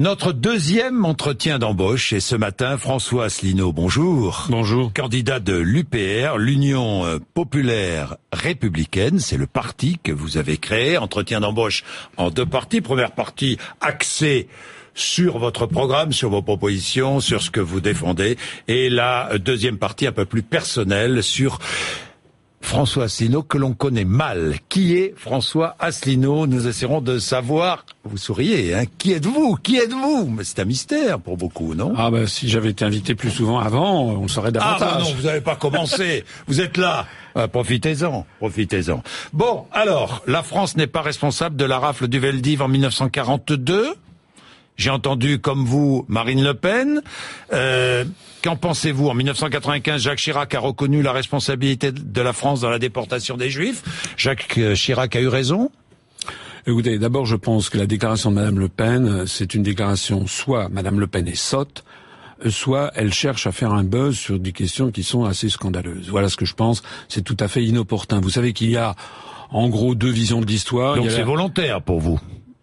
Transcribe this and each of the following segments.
Notre deuxième entretien d'embauche est ce matin François Asselineau. Bonjour. Bonjour. Candidat de l'UPR, l'Union euh, populaire républicaine, c'est le parti que vous avez créé. Entretien d'embauche en deux parties. Première partie axée sur votre programme, sur vos propositions, sur ce que vous défendez. Et la deuxième partie un peu plus personnelle sur François Asselineau que l'on connaît mal. Qui est François Asselineau Nous essaierons de savoir. Vous souriez, hein Qui êtes-vous Qui êtes-vous Mais c'est un mystère pour beaucoup, non Ah ben si j'avais été invité plus souvent avant, on saurait davantage. Ah ben non, vous n'avez pas commencé. vous êtes là. Ah, profitez-en, profitez-en. Bon, alors, la France n'est pas responsable de la rafle du Veldiv en 1942 j'ai entendu, comme vous, Marine Le Pen. Euh, Qu'en pensez-vous? En 1995, Jacques Chirac a reconnu la responsabilité de la France dans la déportation des Juifs. Jacques euh, Chirac a eu raison? Écoutez, d'abord, je pense que la déclaration de Madame Le Pen, c'est une déclaration soit Madame Le Pen est sotte, soit elle cherche à faire un buzz sur des questions qui sont assez scandaleuses. Voilà ce que je pense. C'est tout à fait inopportun. Vous savez qu'il y a en gros deux visions de l'histoire. Donc c'est volontaire pour vous?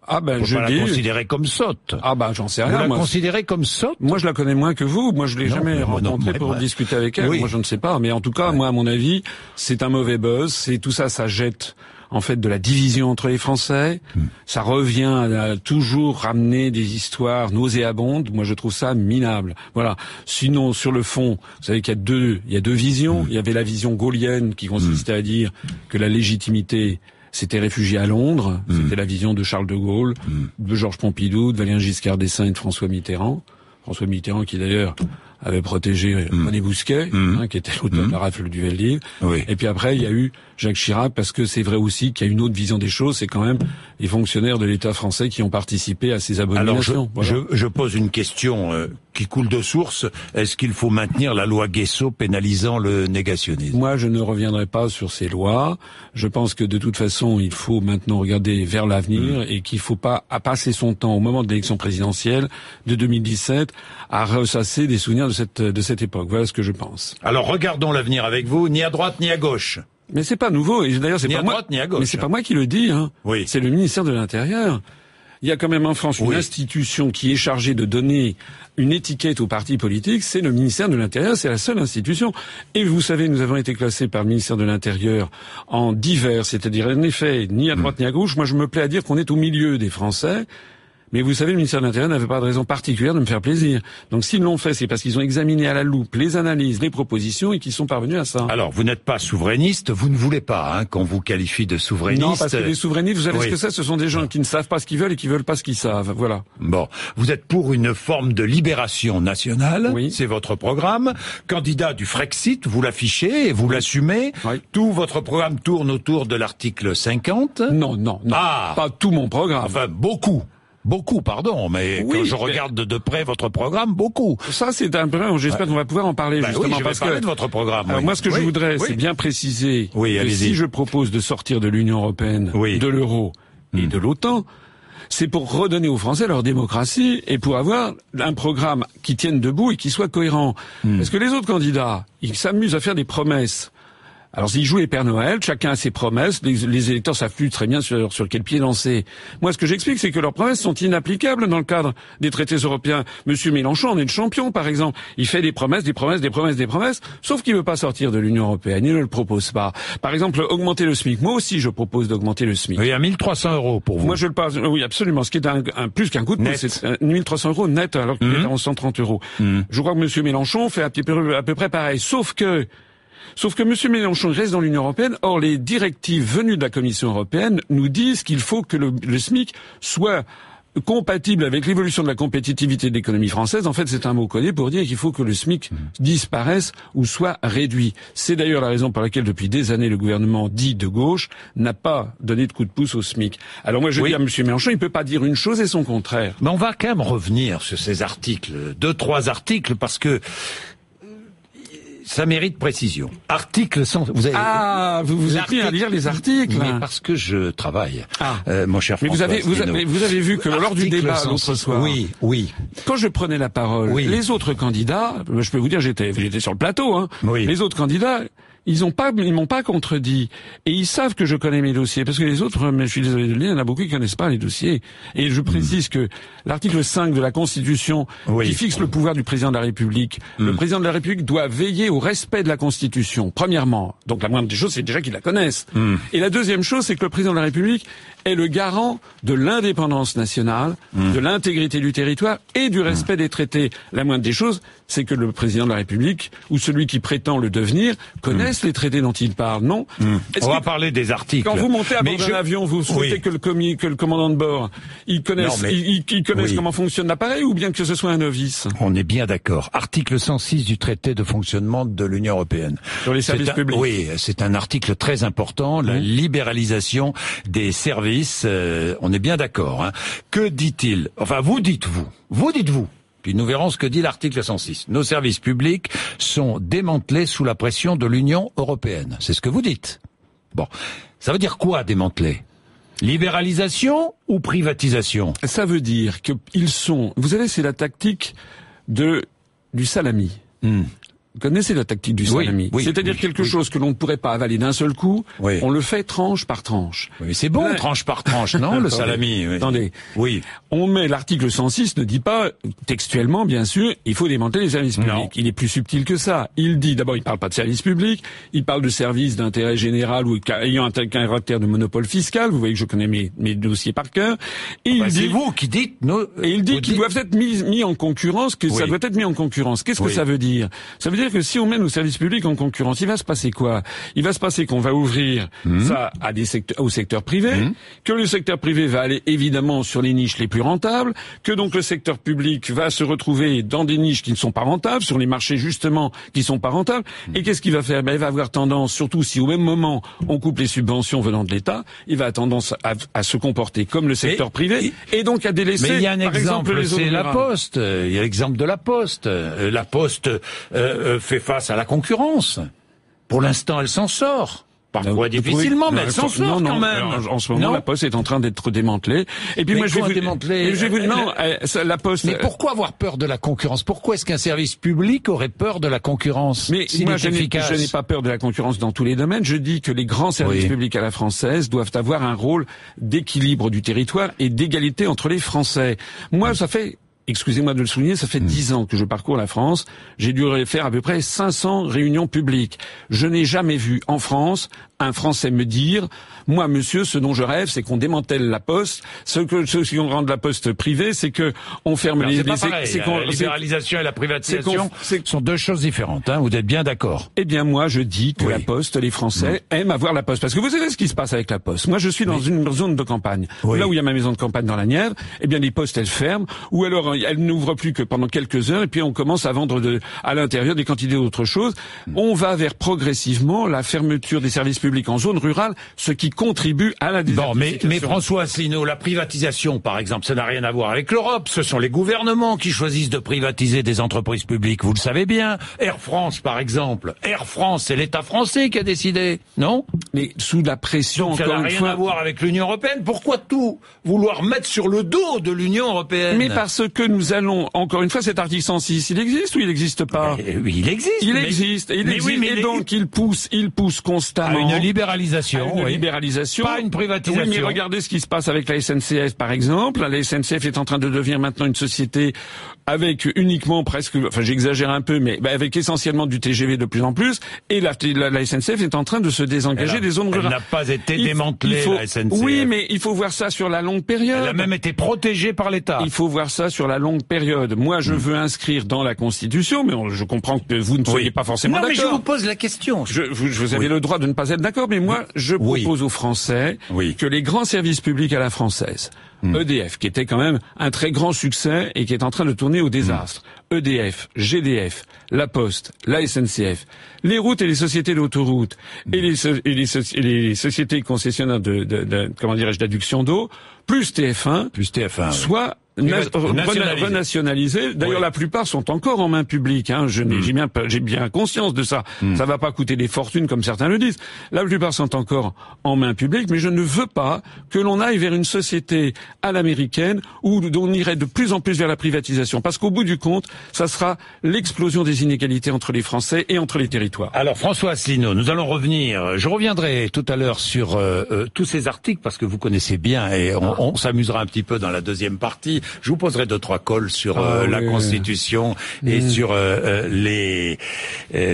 Ah ben, je la considérer comme sotte. Ah ben, j'en sais rien. Vous la considérez comme sotte? Moi, je la connais moins que vous. Moi, je l'ai jamais rencontrée pour discuter avec elle. Moi, je ne sais pas. Mais en tout cas, moi, à mon avis, c'est un mauvais buzz. C'est tout ça, ça jette en fait de la division entre les Français. Hmm. Ça revient à toujours ramener des histoires nauséabondes. Moi, je trouve ça minable. Voilà. Sinon, sur le fond, vous savez qu'il y a deux, il y a deux visions. Hmm. Il y avait la vision gaulienne qui consistait à dire que la légitimité s'était réfugié à Londres. Hmm. C'était la vision de Charles de Gaulle, hmm. de Georges Pompidou, de Valérien Giscard d'Estaing et de François Mitterrand. François Mitterrand qui d'ailleurs avait protégé mmh. René Bousquet, hein, qui était l'auteur de la rafle du Veldiv. Et puis après, il y a eu Jacques Chirac, parce que c'est vrai aussi qu'il y a une autre vision des choses, c'est quand même les fonctionnaires de l'État français qui ont participé à ces abominations. Alors je, je, pose une question euh, qui coule de source. Est-ce qu'il faut maintenir la loi Guesso pénalisant le négationnisme? Moi, je ne reviendrai pas sur ces lois. Je pense que de toute façon, il faut maintenant regarder vers l'avenir mmh. et qu'il ne faut pas à passer son temps au moment de l'élection présidentielle de 2017 à ressasser des souvenirs de cette, de cette époque. Voilà ce que je pense. Alors regardons l'avenir avec vous, ni à droite ni à gauche. Mais c'est pas nouveau. Et d'ailleurs, c'est pas moi. ni à gauche. Mais c'est pas moi qui le dis. Hein. Oui. C'est le ministère de l'Intérieur. Il y a quand même en France une institution qui est chargée de donner une étiquette aux partis politiques, c'est le ministère de l'Intérieur, c'est la seule institution. Et vous savez, nous avons été classés par le ministère de l'Intérieur en divers, c'est-à-dire en effet, ni à droite ni à gauche. Moi, je me plais à dire qu'on est au milieu des Français. Mais vous savez, le ministère de l'Intérieur n'avait pas de raison particulière de me faire plaisir. Donc s'ils l'ont fait, c'est parce qu'ils ont examiné à la loupe les analyses, les propositions et qu'ils sont parvenus à ça. Alors, vous n'êtes pas souverainiste, vous ne voulez pas hein, qu'on vous qualifie de souverainiste. Non, parce que les souverainistes, vous savez ce que c'est Ce sont des gens qui ne savent pas ce qu'ils veulent et qui veulent pas ce qu'ils savent. Voilà. Bon, vous êtes pour une forme de libération nationale. Oui. C'est votre programme. Candidat du Frexit, vous l'affichez et vous l'assumez. Oui. Tout votre programme tourne autour de l'article 50. Non, non, non. Ah. Pas tout mon programme. Enfin, beaucoup. Beaucoup, pardon, mais quand je regarde de, près votre programme, beaucoup. Ça, c'est un peu. J'espère qu'on va pouvoir en parler bah justement oui, je parce parler que de votre programme. moi, ce que je voudrais, c'est bien préciser que si je propose de sortir de l'Union européenne, de l'euro et hmm. de l'OTAN, c'est pour redonner aux Français leur démocratie et pour avoir un programme qui tienne debout et qui soit cohérent. Hmm. Parce que les autres candidats, ils s'amusent à faire des promesses alors s'ils jouent les Pères Noël, chacun a ses promesses, les, électeurs savent plus très bien sur, sur quel pied lancer. Moi, ce que j'explique, c'est que leurs promesses sont inapplicables dans le cadre des traités européens. Monsieur Mélenchon en est le champion, par exemple. Il fait des promesses, des promesses, des promesses, des promesses, sauf qu'il veut pas sortir de l'Union européenne. Il ne le propose pas. Par exemple, augmenter le SMIC. Moi aussi, je propose d'augmenter le SMIC. Oui, à 1300 euros pour vous. Moi, je le passe. Oui, absolument. Ce qui est un, plus qu'un coup de pouce, c'est 1300 euros net alors qu'il mmh. est en 130 euros. Mmh. Je crois que Monsieur Mélenchon fait à peu, à peu près pareil, sauf que Sauf que M. Mélenchon reste dans l'Union européenne. Or, les directives venues de la Commission européenne nous disent qu'il faut que le, SMIC soit compatible avec l'évolution de la compétitivité de l'économie française. En fait, c'est un mot connu pour dire qu'il faut que le SMIC disparaisse ou soit réduit. C'est d'ailleurs la raison pour laquelle, depuis des années, le gouvernement dit de gauche n'a pas donné de coup de pouce au SMIC. Alors moi, je dis à M. Mélenchon, il ne peut pas dire une chose et son contraire. Mais on va quand même revenir sur ces articles, deux, trois articles, parce que ça mérite précision. Article 100. Vous avez ah, vous vous êtes mis à lire les articles. Mais parce que je travaille, ah. euh, mon cher. Mais vous avez vous avez, vous avez vu que lors du débat l'autre soir. Oui, oui. Quand je prenais la parole, les autres candidats, je peux vous dire, j'étais j'étais sur le plateau. Hein, oui. Les autres candidats, ils ont pas, ils m'ont pas contredit. Et ils savent que je connais mes dossiers. Parce que les autres, mais je suis désolé de le dire, il y en a beaucoup qui connaissent pas les dossiers. Et je précise que l'article 5 de la Constitution, qui fixe le pouvoir du président de la République, le hmm. président de la République doit veiller au respect de la Constitution, premièrement. Donc la moindre des choses, c'est déjà qu'ils la connaissent. Hmm. Et la deuxième chose, c'est que le président de la République est le garant de l'indépendance nationale, hmm. de l'intégrité du territoire et du respect des traités. La moindre des choses, c'est que le président de la République, ou celui qui prétend le devenir, connaisse les traités dont il parle, non On va parler des articles. Quand vous montez à bord d'un avion, vous souhaitez que, le que le commandant de bord, il connaisse, il, connaisse comment fonctionne l'appareil, ou bien que ce soit un novice? On est bien d'accord. Article 106 du traité de fonctionnement de l'Union européenne. Sur les services publics. Oui, c'est un article très important, la libéralisation des services. Euh, on est bien d'accord. Hein. Que dit-il Enfin, vous dites-vous. Vous dites-vous. Puis nous verrons ce que dit l'article 106. Nos services publics sont démantelés sous la pression de l'Union européenne. C'est ce que vous dites. Bon, ça veut dire quoi démanteler? Libéralisation ou privatisation? Ça veut dire qu'ils sont. Vous savez, c'est la tactique de du salami. Hmm. Vous connaissez la tactique du salami. C'est-à-dire quelque chose que l'on ne pourrait pas avaler d'un seul coup, on le fait tranche par tranche. Oui, c'est bon, tranche par tranche, non, le salami Attendez. Oui. On met l'article 106 ne dit pas textuellement, bien sûr, il faut démanteler les services publics. Il est plus subtil que ça. Il dit, d'abord, il parle pas de services publics, il parle de services d'intérêt général ou ayant un caractère de monopole fiscal. Vous voyez que je connais mes, mes dossiers par cœur. Et il dit, c'est vous qui dites, et il dit qu'ils doivent être mis, mis en concurrence, que ça doit être mis en concurrence. Qu'est-ce que ça veut dire? Ça veut dire que si on met nos services publics en concurrence, il va se passer quoi? Il va se passer qu'on va ouvrir mmh. ça à des secteurs, au secteur privé, mmh. que le secteur privé va aller évidemment sur les niches les plus rentables, que donc le secteur public va se retrouver dans des niches qui ne sont pas rentables, sur les marchés justement qui sont pas rentables. Mmh. Et qu'est-ce qu'il va faire? Ben, Il va avoir tendance, surtout si au même moment on coupe les subventions venant de l'État, il va avoir tendance à, se comporter comme le secteur privé et, donc à délaisser. Mais il y a un exemple, c'est la Poste. Il y a l'exemple de la Poste. Euh, la Poste euh, euh, fait face à la concurrence. Pour l'instant, elle s'en sort. Parfois difficilement, mais elle s'en sort quand même. En, ce moment, la Poste est en train d'être démantelée. Et puis moi, je vais vous démanteler. Je vais vous non, la Poste. Mais pourquoi avoir peur de la concurrence? Pourquoi est-ce qu'un service public aurait peur de la concurrence Mais moi, je n'ai pas peur de la concurrence dans tous les domaines. Je dis que les grands services publics à la française doivent avoir un rôle d'équilibre du territoire et d'égalité entre les Français. Moi, ça fait excusez-moi de le souligner, ça fait hmm. dix ans que je parcours la France. J'ai dû faire à peu près 500 réunions publiques. Je n'ai jamais vu en France un Français me dire, moi, monsieur, ce dont je rêve, c'est qu'on démantèle la poste. Ce que ceux qui rend la poste privée, c'est que on ferme les. C'est la libéralisation et la privatisation sont deux choses différentes. Hein, vous êtes bien d'accord Eh bien, moi, je dis que la poste, les Français mm. aiment avoir la poste parce que vous savez ce qui se passe avec la poste. Moi, je suis dans une zone de campagne, là où il y a ma maison de campagne dans la Nièvre. Eh bien, les postes, elles ferment, ou alors elles n'ouvrent plus que pendant quelques heures, et puis on commence à vendre de, à l'intérieur des quantités d'autres choses. Mm. On va vers progressivement la fermeture des services publics en zone rurale, ce qui contribue à la Bon, mais, mais François Asselineau, la privatisation, par exemple, ça n'a rien à voir avec l'Europe. Ce sont les gouvernements qui choisissent de privatiser des entreprises publiques. Vous le savez bien. Air France, par exemple. Air France, c'est l'État français qui a décidé, non? Mais sous la pression. Donc ça n'a rien à voir avec l'Union européenne. Pourquoi tout vouloir mettre sur le dos de l'Union européenne? Mais parce que nous allons, encore une fois, cet article 106, il existe ou il n'existe pas? Oui, il existe. Il existe. Il existe. et donc il pousse, il pousse constamment libéralisation. une libéralisation. Pas une privatisation. Oui, mais regardez ce qui se passe avec la SNCF, par exemple. La SNCF est en train de devenir maintenant une société avec uniquement presque, enfin j'exagère un peu, mais bah, avec essentiellement du TGV de plus en plus. Et la, la, SNCF est en train de se désengager des zones rurales. Elle n'a pas été démantelée, la SNCF. Oui, mais il faut voir ça sur la longue période. Elle a même été protégée par l'État. Il faut voir ça sur la longue période. Moi, je hmm. veux inscrire dans la Constitution, mais je comprends que vous ne soyez pas forcément d'accord. Non, mais je vous pose la question. Je, vous, vous avez le droit de ne pas être d'accord, mais moi, je propose aux Français que les grands services publics à la française, EDF, hmm. qui était quand même un très grand succès et qui est en train de tourner au désastre, EDF, GDF, La Poste, la SNCF, les routes et les sociétés d'autoroutes et, les, les, sociétés concessionnaires de, de, de comment dirais-je d'adduction d'eau, plus TF1, plus TF1, soit renationalisé. D'ailleurs, la plupart sont encore en main publique. Hein. Je hmm. j'ai bien, conscience de ça. Ça hmm. Ça va pas coûter des fortunes comme certains le disent. La plupart sont encore en main publique, mais je ne veux pas que l'on aille vers une société à l'américaine, où on irait de plus en plus vers la privatisation. Parce qu'au bout du compte, ça sera l'explosion des inégalités entre les Français et entre les territoires. Alors François Asselineau, nous allons revenir. Je reviendrai tout à l'heure sur euh, euh, tous ces articles parce que vous connaissez bien et on, s'amusera un petit peu dans la deuxième partie. Je vous poserai deux trois cols sur euh, ah la Constitution et mm. sur les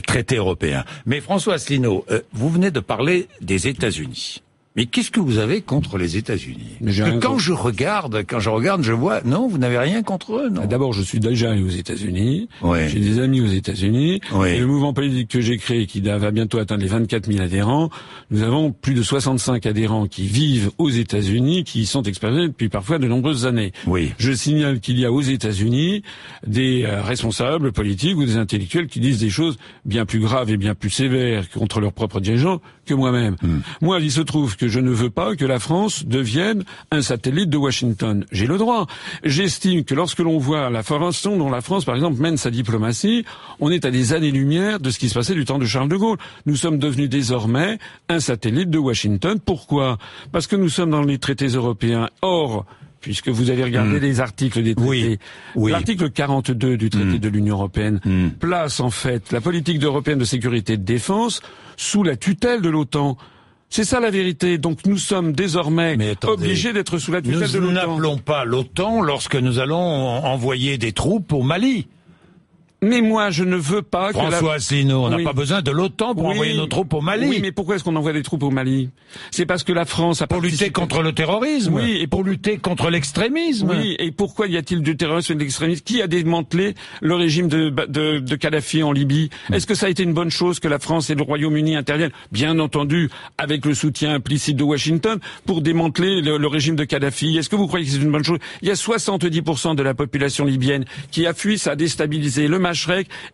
traités européens. Mais François Asselineau, vous venez de parler des États-Unis. Mais qu'est-ce que vous avez contre les États-Unis Quand je regarde, quand je regarde, je vois, non, vous n'avez rien contre eux, non ah, D'abord, je suis déjà allé aux États-Unis. J'ai des amis aux États-Unis. Et le mouvement politique que j'ai créé, qui va bientôt atteindre les 24 000 adhérents, nous avons plus de 65 adhérents qui vivent aux États-Unis, qui y sont expérimentés depuis parfois de nombreuses années. Oui. Je signale qu'il y a aux États-Unis des euh, responsables politiques ou des intellectuels qui disent des choses bien plus graves et bien plus sévères contre leurs propres dirigeants que moi-même. Hmm. Moi, il se trouve que je ne veux pas que la France devienne un satellite de Washington. J'ai le droit. J'estime que lorsque l'on voit la façon dont la France, par exemple, mène sa diplomatie, on est à des années-lumière de ce qui se passait du temps de Charles de Gaulle. Nous sommes devenus désormais un satellite de Washington. Pourquoi? Parce que nous sommes dans les traités européens. Or, puisque vous avez regardé hmm. les articles des traités. Oui, L'article 42 du traité hmm. de l'Union européenne hmm. place en fait la politique européenne de sécurité et de défense sous la tutelle de l'OTAN. C'est ça la vérité. Donc nous sommes désormais obligés d'être sous la tutelle de l'OTAN. Nous n'appelons pas l'OTAN lorsque nous allons envoyer des troupes au Mali. Mais moi, je ne veux pas que François Asselineau, on n'a pas besoin de l'OTAN pour envoyer nos troupes au Mali. Oui, mais pourquoi est-ce qu'on envoie des troupes au Mali? C'est parce que la France a pour lutter contre le terrorisme. Oui, et pour, lutter contre l'extrémisme. Oui, et pourquoi y a-t-il du terrorisme et de l'extrémisme? Qui a démantelé le régime de, de, de Kadhafi en Libye? Est-ce que ça a été une bonne chose que la France et le Royaume-Uni interviennent? Bien entendu, avec le soutien implicite de Washington pour démanteler le, régime de Kadhafi. Est-ce que vous croyez que c'est une bonne chose? Il y a 70% de la population libyenne qui a fui, ça a déstabilisé le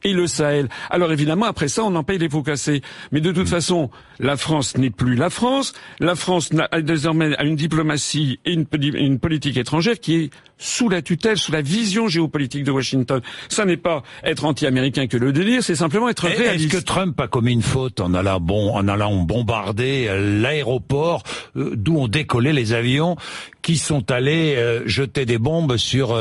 et le Sahel. Alors évidemment, après ça, on en paye les pots cassés. Mais de toute mm. façon, la France n'est plus la France. La France a désormais une diplomatie et une, une politique étrangère qui est sous la tutelle, sous la vision géopolitique de Washington. Ça n'est pas être anti-américain que le délire, c'est simplement être réaliste. Est-ce que Trump a commis une faute en allant, bon, en allant bombarder euh, l'aéroport euh, d'où ont décollé les avions qui sont allés euh, jeter des bombes sur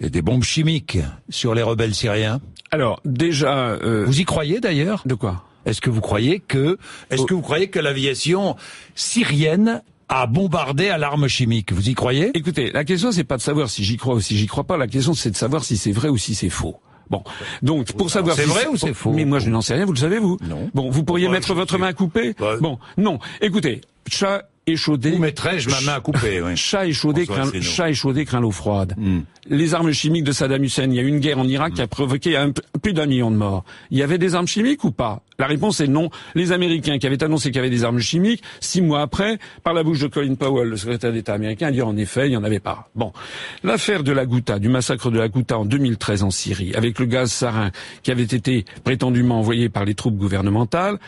des bombes chimiques sur les rebelles syriens? Alors déjà, vous y croyez d'ailleurs? De quoi? Est-ce que vous croyez que, est-ce oh. que vous croyez que l'aviation syrienne a bombardé à l'arme chimique? Vous y croyez? Écoutez, la question c'est pas de savoir si j'y crois ou si j'y crois pas. La question c'est de savoir si c'est vrai ou si c'est faux. Bon, donc pour savoir c'est vrai ou c'est faux? Mais moi je n'en sais rien. Vous le savez vous? Non. Bon, vous pourriez mettre votre main à couper. Bon, non. Écoutez, chat échaudé. Où mettrais-je ma main à couper oui. Chat échaudé, craint, chat échaudé craint l'eau froide. Hmm. Les armes chimiques de Saddam Hussein. Il y a eu une guerre en Irak qui a provoqué un, plus d'un million de morts. Il y avait des armes chimiques ou pas? La réponse est non. Les Américains qui avaient annoncé qu'il y avait des armes chimiques, six mois après, par la bouche de Colin Powell, le secrétaire d'État américain, a dit en effet, il n'y en avait pas. Bon, l'affaire de la Ghouta, du massacre de la Ghouta en 2013 en Syrie, avec le gaz sarin qui avait été prétendument envoyé par les troupes gouvernementales.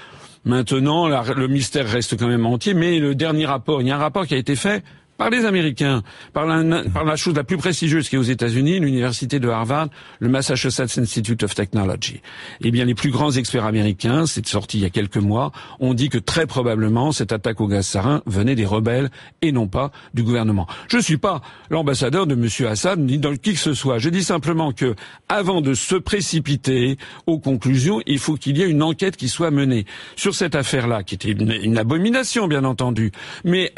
Maintenant, le mystère reste quand même entier, mais le dernier rapport, il y a un rapport qui a été fait par les Américains, par la, par la chose la plus prestigieuse qui est aux États-Unis, l'université de Harvard, le Massachusetts Institute of Technology. Eh bien, les plus grands experts américains, c'est sorti il y a quelques mois, ont dit que très probablement cette attaque au gaz sarin venait des rebelles et non pas du gouvernement. Je ne suis pas l'ambassadeur de M. Assad ni de qui que ce soit. Je dis simplement que, avant de se précipiter aux conclusions, il faut qu'il y ait une enquête qui soit menée sur cette affaire-là, qui était une, abomination, bien entendu. Mais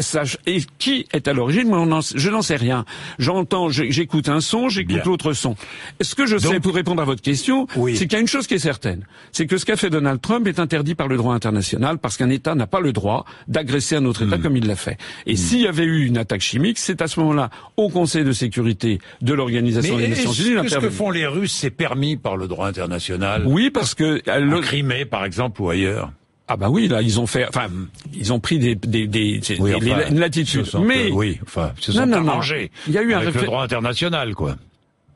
et qui est à l'origine, moi, je n'en sais rien. J'entends, j'écoute un son, j'écoute l'autre son. Ce que je sais, pour répondre à votre question, c'est qu'il y a une chose qui est certaine, c'est que ce qu'a fait Donald Trump est interdit par le droit international parce qu'un État n'a pas le droit d'agresser un autre État hmm. comme il l'a fait. Et hmm. s'il y avait eu une attaque chimique, c'est à ce moment-là au Conseil de sécurité de l'Organisation des Nations Unies. Ce que font les Russes, c'est permis par le droit international? Oui, parce que le... Crimée, par exemple, ou ailleurs? Ah bah oui, là ils ont fait, enfin ils ont pris des des, des, une latitude. Mais oui, enfin, se sont non, non, Il y a eu un le droit international, quoi.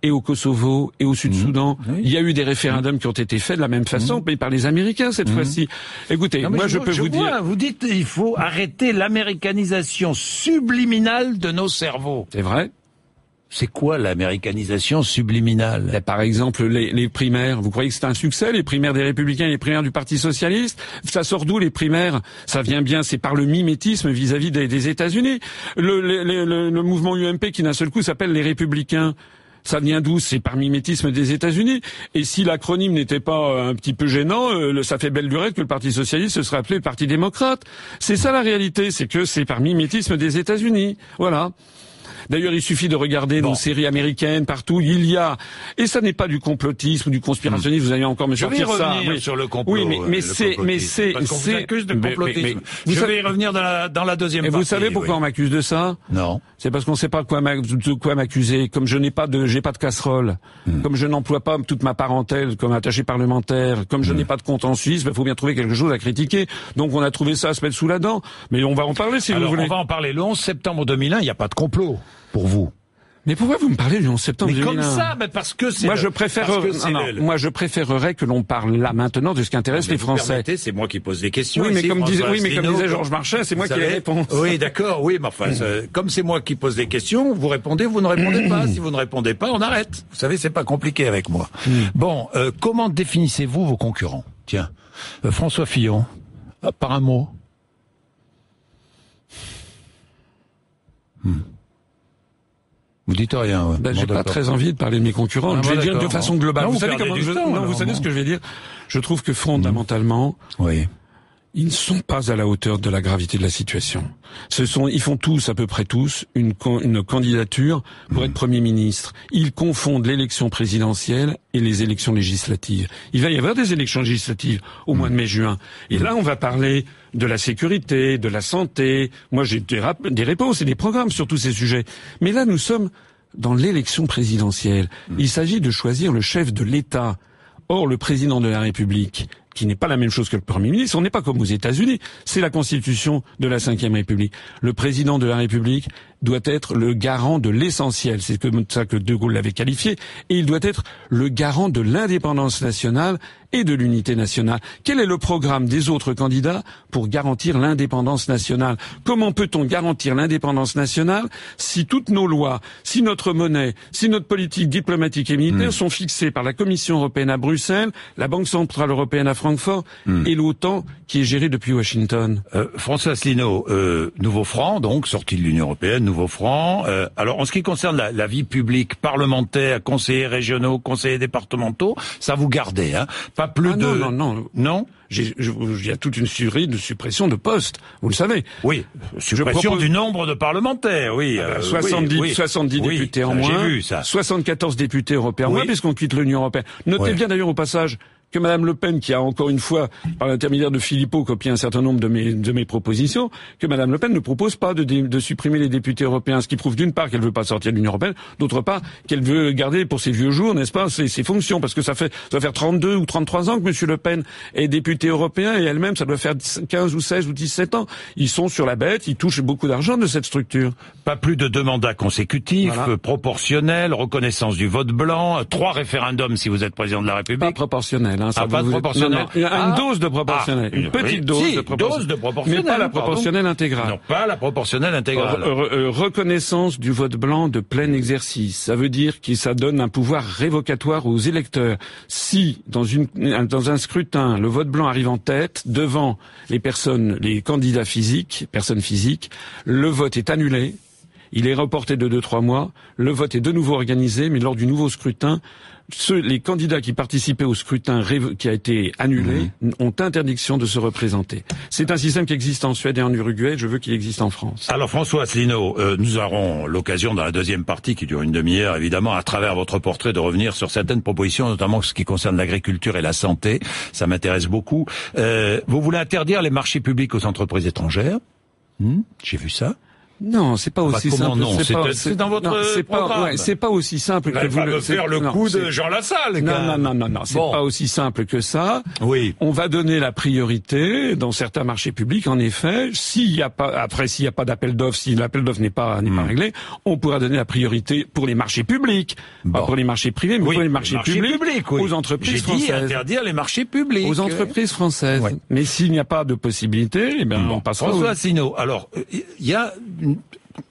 Et au Kosovo et au Sud-Soudan, mmh. il y a eu des référendums qui ont été faits de la même façon, mmh. mais par les Américains cette mmh. fois-ci. Écoutez, moi je, peux vous dire, vous dites il faut arrêter l'américanisation subliminale de nos cerveaux. C'est vrai. C'est quoi l'américanisation subliminale ben, Par exemple, les, primaires. Vous croyez que c'est un succès, les primaires des Républicains et les primaires du Parti socialiste? Ça sort d'où les primaires? Ça vient bien, c'est par le mimétisme vis-à-vis des, États-Unis. Le, le, mouvement UMP qui d'un seul coup s'appelle les Républicains. Ça vient d'où? C'est par mimétisme des États-Unis. Et si l'acronyme n'était pas euh, un petit peu gênant, euh, ça fait belle lurette que le Parti socialiste se serait appelé le Parti démocrate. C'est ça la réalité, c'est que c'est par mimétisme des États-Unis. Voilà. D'ailleurs, il suffit de regarder nos séries américaines partout. Il y a, et ça n'est pas du complotisme ou du conspirationnisme. Vous allez encore me sortir ça. Oui, sur le complot. Oui, mais, mais c'est, mais c'est, c'est. de complotisme. vous je savez, vais y revenir dans la, dans la deuxième. Et vous savez pourquoi on m'accuse de ça? Non. C'est parce qu'on ne sait pas quoi de quoi m'accuser. Comme je n'ai pas de, j'ai pas de casserole. Hmm. Comme je n'emploie pas toute ma parentèle comme attaché parlementaire. Comme je hmm. n'ai pas de compte en Suisse, il ben, faut bien trouver quelque chose à critiquer. Donc on a trouvé ça à se mettre sous la dent. Mais on va en parler si vous voulez. On va en parler. Le 11 septembre 2001, il n'y a pas de complot pour vous. Mais pourquoi vous me parlez du 11 septembre mais comme ça, mais parce que c'est. Moi, je préférerais. Moi, je préférerais que l'on parle là maintenant de ce qui intéresse les Français. C'est moi qui pose des questions. Oui, mais comme disait, oui, mais comme disait Georges Marchais, c'est moi qui les réponds. Oui, d'accord. Oui, mais enfin, comme c'est moi qui pose des questions, vous répondez, vous ne répondez pas. Si vous ne répondez pas, on arrête. Vous savez, c'est pas compliqué avec moi. Hmm. Bon, euh, comment définissez-vous vos concurrents? Tiens, euh, François Fillon, euh, par un mot. Hmm. Vous dites rien. Ouais. Ben, j'ai pas très envie de parler de mes concurrents. Ah, je vais dire de façon globale. vous, savez comment je... non, vous savez ce que je vais dire? Je trouve que fondamentalement, oui. Ils ne sont pas à la hauteur de la gravité de la situation. Ce sont, ils font tous, à peu près tous, une, une candidature pour être Premier ministre. Ils confondent l'élection présidentielle et les élections législatives. Il va y avoir des élections législatives au mois de mai-juin. Et là, on va parler de la sécurité, de la santé. Moi, j'ai des, des réponses et des programmes sur tous ces sujets. Mais là, nous sommes dans l'élection présidentielle. Il s'agit de choisir le chef de l'État. Or, le président de la République, qui n'est pas la même chose que le Premier ministre, on n'est pas comme aux États-Unis, c'est la constitution de la Ve République. Le président de la République doit être le garant de l'essentiel, c'est comme ça que De Gaulle l'avait qualifié, et il doit être le garant de l'indépendance nationale et de l'unité nationale. Quel est le programme des autres candidats pour garantir l'indépendance nationale? Comment peut-on garantir l'indépendance nationale si toutes nos lois, si notre monnaie, si notre politique diplomatique et militaire hmm. sont fixées par la Commission européenne à Bruxelles, la Banque centrale européenne à Francfort hmm. et l'OTAN qui est gérée depuis Washington? Euh, François Asselineau, euh, nouveau franc donc, sorti de l'Union européenne, nouveau franc. Euh, alors en ce qui concerne la, la, vie publique, parlementaire, conseillers régionaux, conseillers départementaux, ça vous gardez, hein Pas plus ah de... Non, non, non. Non il y a toute une série de suppressions de postes, vous le savez. Oui, suppression du nombre de parlementaires, oui. 70, ah 70 bah, députés en moins, vu, ça. 74 députés européens en moins, puisqu'on quitte l'Union européenne. Notez bien d'ailleurs au passage que Madame Le Pen, qui a encore une fois, par l'intermédiaire de Philippot, copié un certain nombre de mes, de mes propositions, que Madame Le Pen ne propose pas de, de supprimer les députés européens, ce qui prouve d'une part qu'elle veut pas sortir de l'Union européenne, d'autre part qu'elle veut garder pour ses vieux jours, n'est-ce pas, ses, ses, fonctions, parce que ça fait ça doit faire 32 ou 33 ans que Monsieur Le Pen est député européen et elle-même, ça doit faire 15 ou 16 ou 17 ans. Ils sont sur la bête, ils touchent beaucoup d'argent de cette structure. Pas plus de deux mandats consécutifs, proportionnels, reconnaissance du vote blanc, trois référendums si vous êtes président de la République. Pas proportionnel. Hein, ça ah, pas de proportionnel. une ah. dose de proportionnel. Ah, une petite dose, de dose de proportionnel. Mais pas la proportionnelle intégrale. Non, pas la proportionnelle intégrale. Reconnaissance du vote blanc de plein exercice. Ça veut dire que ça donne un pouvoir révocatoire aux électeurs. Si, dans, une, dans un scrutin, le vote blanc arrive en tête, devant les personnes, les candidats physiques, personnes physiques, le vote est annulé, il est reporté de deux trois mois. Le vote est de nouveau organisé, mais lors du nouveau scrutin, ceux, les candidats qui participaient au scrutin qui a été annulé ont interdiction de se représenter. C'est un système qui existe en Suède et en Uruguay. Je veux qu'il existe en France. Alors François Asselineau, euh, nous aurons l'occasion dans la deuxième partie, qui dure une demi-heure évidemment, à travers votre portrait, de revenir sur certaines propositions, notamment ce qui concerne l'agriculture et la santé. Ça m'intéresse beaucoup. Euh, vous voulez interdire les marchés publics aux entreprises étrangères? Hmm? J'ai vu ça. Non, c'est pas aussi simple. Non, c'est dans votre c'est pas, ouais, c'est pas aussi simple que vous le faire le coup de Jean Lassalle. Non, non, non, non, non, c'est pas aussi simple que ça. Oui. On va donner la priorité dans certains marchés publics. En effet, s'il y a pas, après, s'il y a pas d'appel d'offres, si l'appel d'offres n'est pas n'est pas hmm. réglé, on pourra donner la priorité pour les marchés publics, pas pour les marchés privés, mais pour les marchés, publics, aux entreprises françaises. J'ai dit interdire les marchés publics. Aux entreprises françaises. Mais s'il n'y a pas de possibilité, eh ben, on passera. François Assino, alors il y a une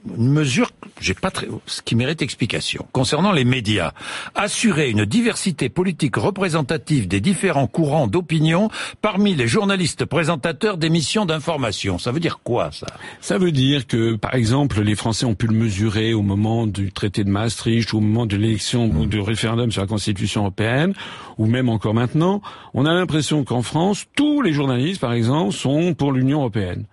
mesure j'ai pas très, ce qui mérite explication. Concernant les médias, assurer une diversité politique représentative des différents courants d'opinion parmi les journalistes présentateurs d'émissions d'information. Ça veut dire quoi, ça? Ça veut dire que, par exemple, les Français ont pu le mesurer au moment du traité de Maastricht, au moment de l'élection ou du référendum sur la Constitution européenne, ou même encore maintenant. On a l'impression qu'en France, tous les journalistes, par exemple, sont pour l'Union européenne.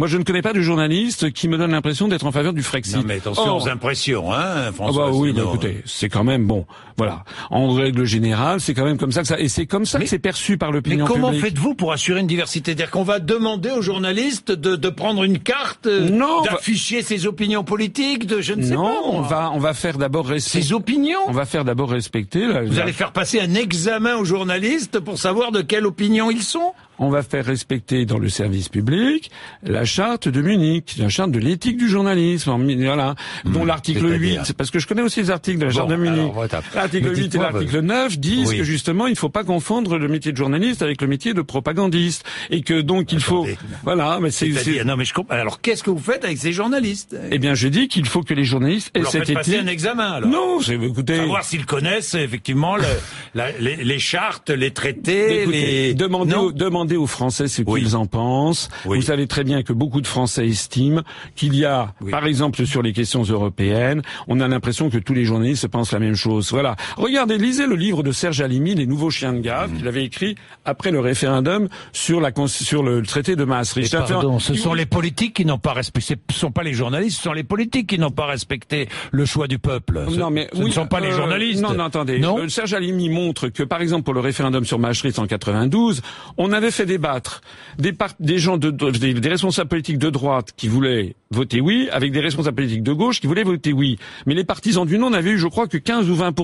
Moi, je ne connais pas de journaliste qui me donne l'impression d'être en faveur du Frexit. Non, mais attention aux impressions, hein, François. Ah bah oui, bah, écoutez, c'est quand même bon. Voilà. En règle générale, c'est quand même comme ça que ça, et c'est comme ça que c'est perçu par l'opinion publique. Mais comment faites-vous pour assurer une diversité? C'est-à-dire qu'on va demander aux journalistes de, de prendre une carte, euh, d'afficher ses opinions politiques, de je ne sais pas. Non, on va, on va faire d'abord respecter. Ses opinions On va faire d'abord respecter. Vous allez faire passer un examen aux journalistes pour savoir de quelle opinion ils sont? On va faire respecter dans le service public la charte de Munich, la charte de l'éthique du journalisme, voilà, dont hmm, l'article 8, parce que je connais aussi les articles de la charte de Munich. L'article 8 et l'article 9 disent que justement il ne faut pas confondre le métier de journaliste avec le métier de propagandiste et que donc il faut voilà mais c'est non mais je comprends. Alors qu'est-ce que vous faites avec ces journalistes? Eh bien je dis qu'il faut que les journalistes aient cette éthique. un examen alors. Non, c'est écoutez. Savoir s'ils connaissent effectivement le, les, les, chartes, les traités, les demandez, demandez aux Français ce qu'ils en pensent. Vous savez très bien que beaucoup de Français estiment qu'il y a, par exemple, sur les questions européennes, on a l'impression que tous les journalistes pensent la même chose. Voilà. Regardez, lisez le livre de Serge Alimi, Les nouveaux chiens de garde, mmh. qu'il avait écrit après le référendum sur la sur le traité de Maastricht. pardon, ce sont les politiques qui n'ont pas respecté. Ce sont pas les journalistes, ce sont les politiques qui n'ont pas respecté le choix du peuple. Non, mais ce ne sont pas les euh, journalistes. Non, non, attendez. Non euh, Serge Alimi montre que, par exemple, pour le référendum sur Maastricht en 92, on avait fait débattre des, des gens de, des, responsables politiques de droite qui voulaient voter oui, avec des responsables politiques de gauche qui voulaient voter oui. Mais les partisans du non n'avaient eu, je crois, que 15 ou 20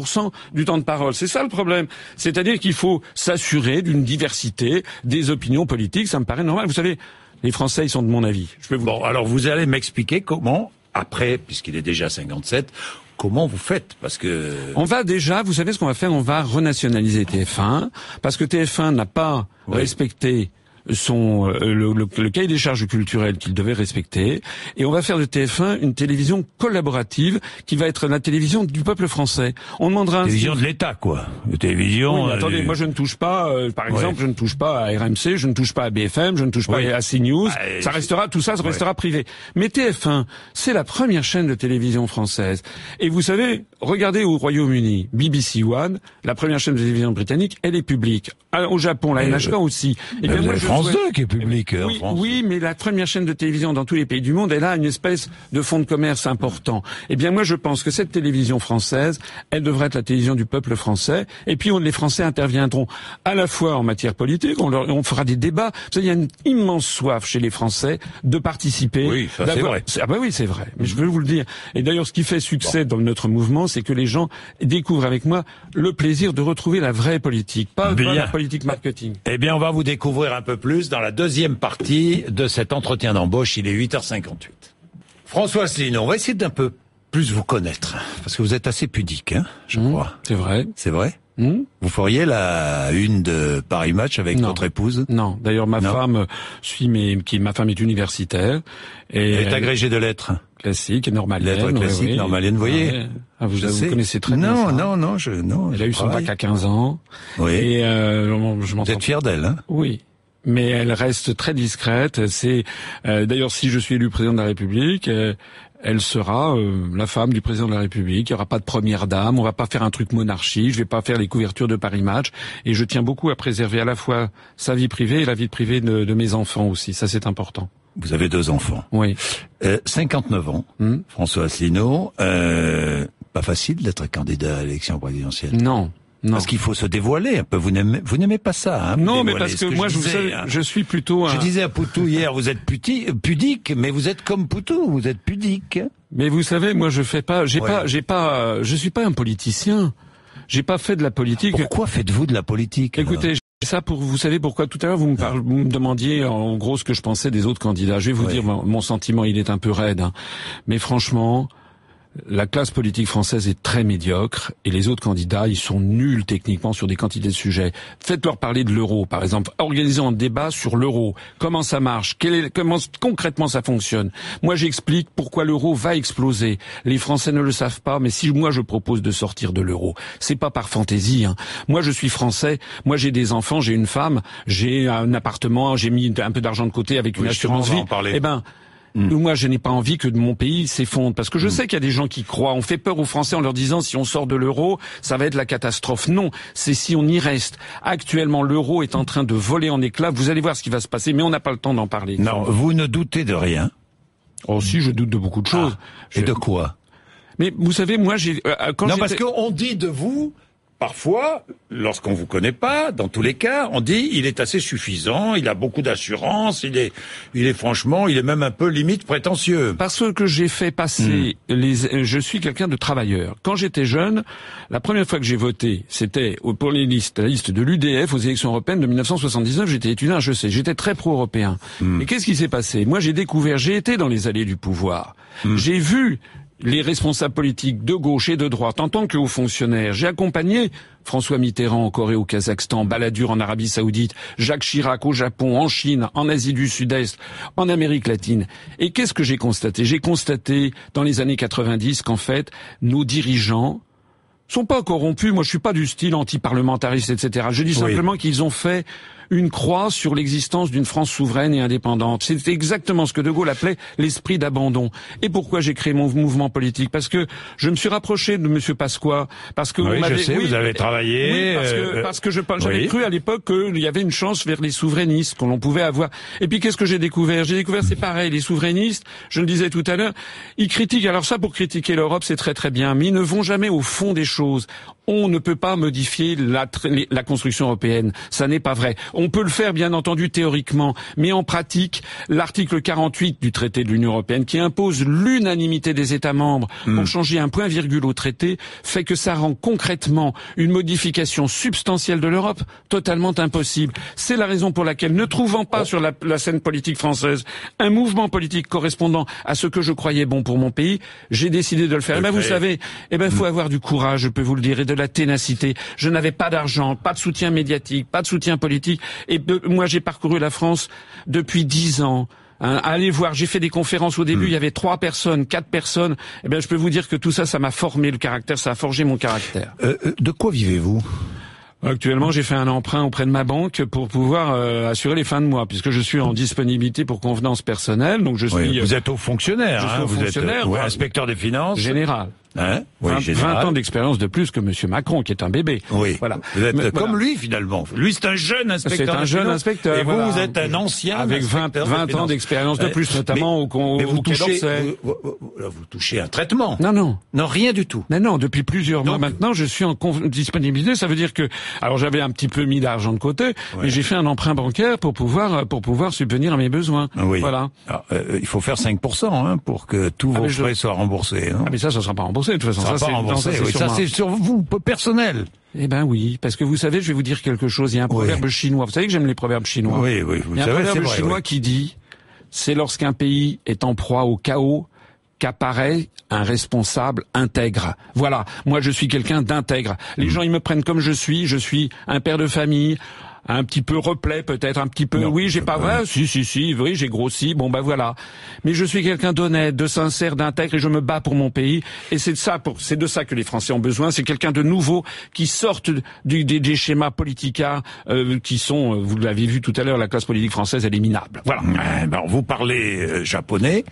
du temps de parole. C'est ça le problème. C'est-à-dire qu'il faut s'assurer d'une diversité des opinions politiques. Ça me paraît normal. Vous savez, les Français, ils sont de mon avis. Je peux vous... Bon, alors vous allez m'expliquer comment, après, puisqu'il est déjà 57, comment vous faites Parce que on va déjà, vous savez ce qu'on va faire On va renationaliser TF1 parce que TF1 n'a pas respecté son euh, le, le, cahier des charges culturelles qu'il devait respecter, et on va faire de TF1 une télévision collaborative qui va être la télévision du peuple français. On demandera télévision de l'État, quoi. Une télévision. Oui, attendez, euh, moi je ne touche pas, euh, par exemple, je ne touche pas à RMC, je ne touche pas à BFM, je ne touche pas à CNews. Bah, ça restera, tout ça, ça restera privé. Mais TF1, c'est la première chaîne de télévision française. Et vous savez, regardez au Royaume-Uni, BBC One, la première chaîne de télévision britannique, elle est publique. Au Japon, la NHK aussi. Et bien, moi, je France 2 qui est public oui, en France. Oui, mais la première chaîne de télévision dans tous les pays du monde, elle a une espèce de fonds de commerce important. Eh bien, moi, je pense que cette télévision française, elle devrait être la télévision du peuple français. Et puis, on, les Français interviendront à la fois en matière politique, on, leur, on fera des débats. Savez, il y a une immense soif chez les Français de participer. Oui, ça c'est vrai. Ah bah oui, c'est vrai. Mais je veux vous le dire. Et d'ailleurs, ce qui fait succès dans notre mouvement, c'est que les gens découvrent avec moi le plaisir de retrouver la vraie politique, pas, pas la politique marketing. Eh bien, on va vous découvrir un peu plus dans la deuxième partie de cet entretien d'embauche. Il est 8h58. François Asselineau, on va essayer d'un peu plus vous connaître, parce que vous êtes assez pudique, hein, je mmh, crois. C'est vrai. C'est vrai mmh. Vous feriez la une de Paris Match avec votre épouse Non. D'ailleurs, ma femme suit mes, qui, ma femme est universitaire et elle est agrégée de lettres classiques, normalienne. Lettres classiques, oui, normalienne, vous voyez. Ah, vous, vous connaissez très bien. Non, non, non, je, non. Elle a eu son bac à 15 ans. Oui. Et euh, je Vous êtes fier d'elle, hein Oui mais elle reste très discrète. C'est euh, d'ailleurs si je suis élu président de la République, euh, elle sera euh, la femme du président de la République. Il n'y aura pas de première dame. On va pas faire un truc monarchie. Je vais pas faire les couvertures de Paris Match. Et je tiens beaucoup à préserver à la fois sa vie privée et la vie privée de, de mes enfants aussi. Ça c'est important. Vous avez deux enfants. Oui. Euh, 59 ans. Hmm. François Asselineau. Euh, pas facile d'être candidat à l'élection présidentielle. Non. Parce qu'il faut se dévoiler un peu. Vous n'aimez, vous n'aimez pas ça. Hein, non, mais parce que, moi, je, disais, hein. je suis plutôt. Un... Je disais à Poutou hier, vous êtes pudique, mais vous êtes comme Poutou, vous êtes pudique. Mais vous savez, moi, je fais pas, j'ai pas, j'ai pas, je suis pas un politicien. J'ai pas fait de la politique. Pourquoi faites-vous de la politique Écoutez, ça pour vous savez pourquoi? Tout à l'heure vous me, vous me demandiez en gros ce que je pensais des autres candidats. Je vais vous dire mon, sentiment, il est un peu raide, hein. mais franchement, la classe politique française est très médiocre et les autres candidats, ils sont nuls techniquement sur des quantités de sujets. Faites-leur parler de l'euro, par exemple. Organisons un débat sur l'euro. Comment ça marche? Comment concrètement ça fonctionne? Moi, j'explique pourquoi l'euro va exploser. Les Français ne le savent pas, mais si moi je propose de sortir de l'euro, c'est pas par fantaisie. Hein. Moi, je suis français. Moi, j'ai des enfants, j'ai une femme, j'ai un appartement, j'ai mis un peu d'argent de côté avec une assurance vie. Eh ben, Mm. Moi, je n'ai pas envie que mon pays s'effondre parce que je mm. sais qu'il y a des gens qui croient. On fait peur aux Français en leur disant si on sort de l'euro, ça va être la catastrophe. Non, c'est si on y reste. Actuellement, l'euro est en train de voler en éclats. Vous allez voir ce qui va se passer, mais on n'a pas le temps d'en parler. Non, vous ne doutez de rien. Oh si, je doute de beaucoup de choses. Ah, et de quoi? Mais vous savez, moi, j'ai euh, quand non parce qu'on dit de vous Parfois, lorsqu'on vous connaît pas, dans tous les cas, on dit il est assez suffisant, il a beaucoup d'assurance, il est, il est franchement, il est même un peu limite prétentieux. Parce que j'ai fait passer hmm. les, je suis quelqu'un de travailleur. Quand j'étais jeune, la première fois que j'ai voté, c'était pour les listes, la liste de l'UDF aux élections européennes de 1979. J'étais étudiant, je sais, j'étais très pro-européen. Hmm. Et qu'est-ce qui s'est passé? Moi, j'ai découvert, j'ai été dans les allées du pouvoir. Hmm. J'ai vu les responsables politiques de gauche et de droite en tant que hauts fonctionnaires. J'ai accompagné François Mitterrand en Corée, au Kazakhstan, Balladur en Arabie Saoudite, Jacques Chirac au Japon, en Chine, en Asie du Sud-Est, en Amérique latine. Et qu'est-ce que j'ai constaté? J'ai constaté dans les années 90 qu'en fait, nos dirigeants sont pas corrompus. Moi, je suis pas du style anti-parlementariste, etc. Je dis simplement qu'ils ont fait une croix sur l'existence d'une France souveraine et indépendante. C'est exactement ce que De Gaulle appelait l'esprit d'abandon. Et pourquoi j'ai créé mon mouvement politique? Parce que je me suis rapproché de Monsieur Pasqua, parce que oui, je sais, vous avez travaillé. Oui, parce que, euh, parce que je j'avais cru à l'époque qu'il y avait une chance vers les souverainistes, qu'on pouvait avoir. Et puis qu'est-ce que j'ai découvert? J'ai découvert c'est pareil, les souverainistes, je le disais tout à l'heure, ils critiquent. Alors ça, pour critiquer l'Europe, c'est très très bien, mais ils ne vont jamais au fond des choses. On ne peut pas modifier la, la construction européenne. Ça n'est pas vrai. On peut le faire, bien entendu, théoriquement, mais en pratique, l'article 48 du traité de l'Union européenne, qui impose l'unanimité des États membres pour hmm. changer un point virgule au traité, fait que ça rend concrètement une modification substantielle de l'Europe totalement impossible. C'est la raison pour laquelle, ne trouvant pas sur la, scène politique française un mouvement politique correspondant à ce que je croyais bon pour mon pays, j'ai décidé de le faire. Eh ben, vous savez, eh ben, faut hmm. avoir du courage, je peux vous le dire, et de la ténacité. Je n'avais pas d'argent, pas de soutien médiatique, pas de soutien politique, et moi, j'ai parcouru la France depuis dix ans. Hein, allez voir, j'ai fait des conférences au début, hmm. il y avait trois personnes, quatre personnes. Eh bien, je peux vous dire que tout ça, ça m'a formé le caractère, ça a forgé mon caractère. Euh, euh, de quoi vivez-vous? Actuellement, j'ai fait un emprunt auprès de ma banque pour pouvoir euh, assurer les fins de mois, puisque je suis en disponibilité pour convenance personnelle. Donc je suis. vous êtes au fonctionnaire. Je hein, vous fonctionnaire, êtes, inspecteur des finances. Général. Hein oui, 20, ans d'expérience de plus que Monsieur Macron, qui est un bébé. Oui. Voilà. Vous êtes comme lui finalement. Lui, c'est un jeune inspecteur. C'est un jeune inspecteur. Et vous, vous êtes un ancien. Avec 20, 20 ans d'expérience de plus, notamment au, au, vous touchez, vous, vous, touchez un traitement. Non, non. Non, rien du tout. Mais non, depuis plusieurs mois maintenant, je suis en disponibilité. Ça veut dire que, alors j'avais un petit peu mis d'argent de côté, mais j'ai fait un emprunt bancaire pour pouvoir pour pouvoir subvenir à mes besoins. Oui. Voilà. Alors, euh, il faut faire 5% hein, pour que tous ah, vos frais soient remboursés. Hein. Ah, mais ça, ça sera pas remboursé de toute façon. Ça, ça, c'est sur vous, personnel. Eh ben oui, parce que vous savez, je vais vous dire quelque chose. Il y a un proverbe chinois. Vous savez que j'aime les proverbes chinois. Oui, oui. Vous Il y a un proverbe chinois qui dit c'est lorsqu'un pays est en proie au chaos qu'apparaît un responsable intègre. Voilà, moi je suis quelqu'un d'intègre. Les mm. gens ils me prennent comme je suis, je suis un père de famille, un petit peu replet peut-être, un petit peu. oui, j'ai pas vrai. Si, si, si. Oui, j'ai grossi. Bon, ben voilà. Mais je suis quelqu'un d'honnête, de sincère, d'intègre, et je me bats pour mon pays. Et c'est de ça, c'est de ça que les Français ont besoin. C'est quelqu'un de nouveau qui sorte du, des, schémas politica euh, qui sont, euh, vous l'avez vu tout à l'heure, la classe politique française elle est minable. Voilà. Eh ben, vous parlez euh, japonais.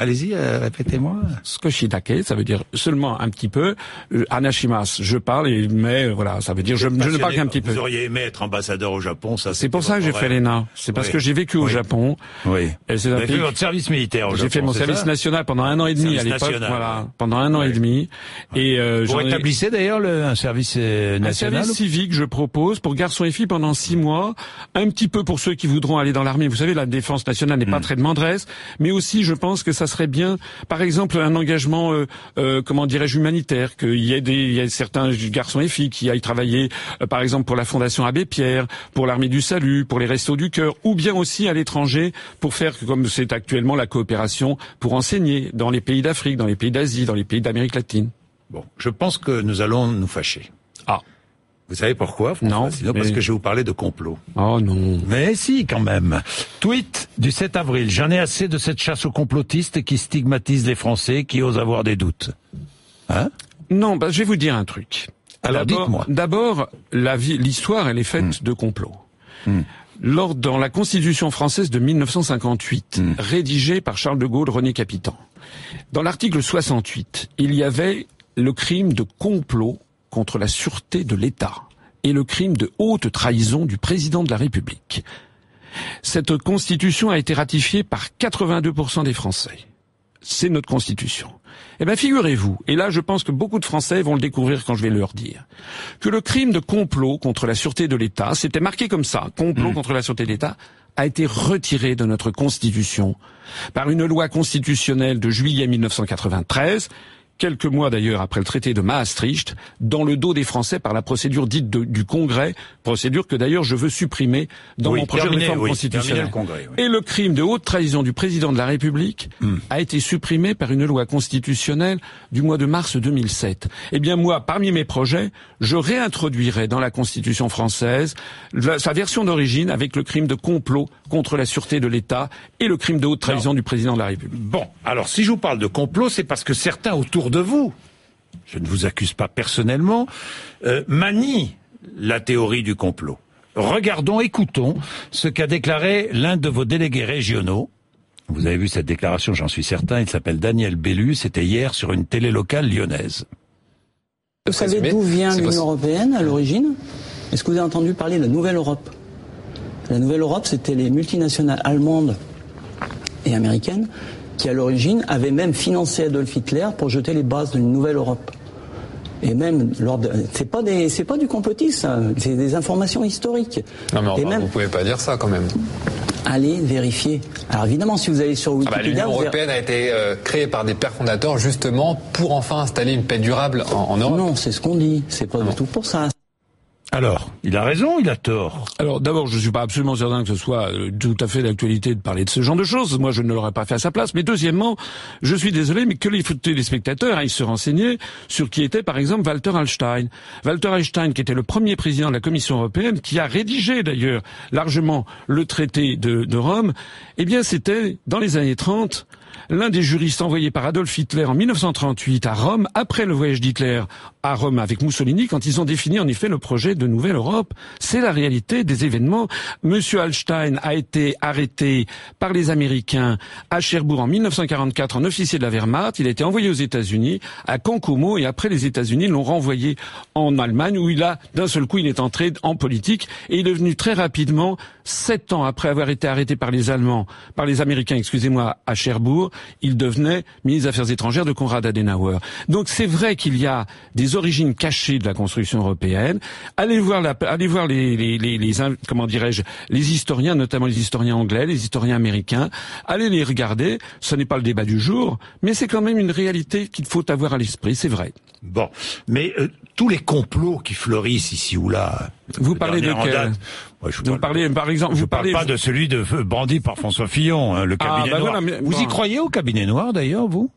Allez-y, euh, répétez-moi. Skoshidake, ça veut dire seulement un petit peu. Euh, anashimas, je parle, mais euh, voilà, ça veut dire je, je ne parle qu'un petit peu. Vous auriez aimé être ambassadeur au Japon, ça c'est pour ça que j'ai fait l'ENA. C'est parce que j'ai vécu au Japon. Oui. Et c'est avez fait votre service militaire au Japon. J'ai fait mon service national pendant un an et demi à l'époque. Voilà, pendant un an et demi. Et euh, Vous établissez d'ailleurs un service national. Un service civique, je propose pour garçons et filles pendant six mois, un petit peu pour ceux qui voudront aller dans l'armée. Vous savez, la défense nationale n'est pas hmm. très demanderesse, mais aussi, je pense que ça serait bien, par exemple, un engagement, euh, euh, comment dirais-je, humanitaire, qu'il y ait des, il y ait certains garçons et filles qui aillent travailler, euh, par exemple, pour la Fondation Abbé Pierre, pour l'Armée du Salut, pour les Restos du Cœur, ou bien aussi à l'étranger pour faire, comme c'est actuellement la coopération, pour enseigner dans les pays d'Afrique, dans les pays d'Asie, dans les pays d'Amérique latine. Bon, je pense que nous allons nous fâcher. Ah. Vous savez pourquoi Non. Sinon parce que je vais vous parler de complot. Oh non. Mais si, quand même. Tweet du 7 avril. J'en ai assez de cette chasse aux complotistes qui stigmatise les Français qui osent avoir des doutes. Hein Non, bah, je vais vous dire un truc. Alors dites-moi. D'abord, l'histoire, elle est faite hmm. de complots. Hmm. Lors dans la Constitution française de 1958, hmm. rédigée par Charles de Gaulle, René Capitan, dans l'article 68, il y avait le crime de complot contre la sûreté de l'État et le crime de haute trahison du président de la République. Cette constitution a été ratifiée par 82% des Français. C'est notre constitution. Eh bien, figurez-vous, et là je pense que beaucoup de Français vont le découvrir quand je vais leur dire, que le crime de complot contre la sûreté de l'État, c'était marqué comme ça, complot mmh. contre la sûreté de l'État, a été retiré de notre constitution par une loi constitutionnelle de juillet 1993 quelques mois d'ailleurs après le traité de Maastricht, dans le dos des Français par la procédure dite du Congrès, procédure que d'ailleurs je veux supprimer dans mon projet de réforme constitutionnelle. Et le crime de haute trahison du président de la République hmm. a été supprimé par une loi constitutionnelle du mois de mars 2007. Eh bien moi, parmi mes projets, je réintroduirai dans la Constitution française sa version d'origine avec le crime de complot contre la sûreté de l'État et le crime de haute trahison du président de la République. Bon, alors si je vous parle de complot, c'est parce que certains autour de vous, je ne vous accuse pas personnellement, euh, manie la théorie du complot. Regardons, écoutons ce qu'a déclaré l'un de vos délégués régionaux. Vous avez vu cette déclaration, j'en suis certain. Il s'appelle Daniel Bellu. C'était hier sur une télé locale lyonnaise. Vous savez d'où vient l'Union européenne à l'origine Est-ce que vous avez entendu parler de la Nouvelle Europe La Nouvelle Europe, c'était les multinationales allemandes et américaines qui à l'origine avait même financé Adolf Hitler pour jeter les bases d'une nouvelle Europe. Et même lors de, c'est pas des, c'est pas du complotisme, c'est des informations historiques. Non mais enfin, vous pouvez pas dire ça quand même. Allez vérifier. Alors évidemment, si vous allez sur Wikipédia, ah bah, l'Union européenne a été euh, créée par des pères fondateurs justement pour enfin installer une paix durable en, Europe. Non, c'est ce qu'on dit. C'est pas du tout pour ça. Alors, il a raison, il a tort. Alors d'abord, je ne suis pas absolument certain que ce soit euh, tout à fait d'actualité de parler de ce genre de choses. Moi, je ne l'aurais pas fait à sa place. Mais deuxièmement, je suis désolé, mais que les téléspectateurs aillent se renseigner sur qui était, par exemple, Walter Hallstein. Walter Hallstein, qui était le premier président de la Commission européenne, qui a rédigé d'ailleurs largement le traité de, de Rome, eh bien, c'était dans les années 30 l'un des juristes envoyés par Adolf Hitler en 1938 à Rome, après le voyage d'Hitler à Rome avec Mussolini, quand ils ont défini en effet le projet de nouvelle Europe. C'est la réalité des événements. Monsieur Hallstein a été arrêté par les Américains à Cherbourg en 1944 en officier de la Wehrmacht. Il a été envoyé aux États-Unis, à Cancomo, et après les États-Unis l'ont renvoyé en Allemagne, où il a, d'un seul coup, il est entré en politique, et il est devenu très rapidement, sept ans après avoir été arrêté par les Allemands, par les Américains, excusez-moi, à Cherbourg, il devenait ministre des Affaires étrangères de Konrad Adenauer. Donc c'est vrai qu'il y a des origines cachées de la construction européenne. Allez voir, allez voir les comment dirais-je, les historiens, notamment les historiens anglais, les historiens américains. Allez les regarder. Ce n'est pas le débat du jour, mais c'est quand même une réalité qu'il faut avoir à l'esprit. C'est vrai. Bon, mais euh, tous les complots qui fleurissent ici ou là. Vous parlez de quel vous parlez, par exemple, je vous parlez pas de celui de brandi par François Fillon, hein, le ah, cabinet bah noir. vous y croyez au cabinet noir d'ailleurs, vous?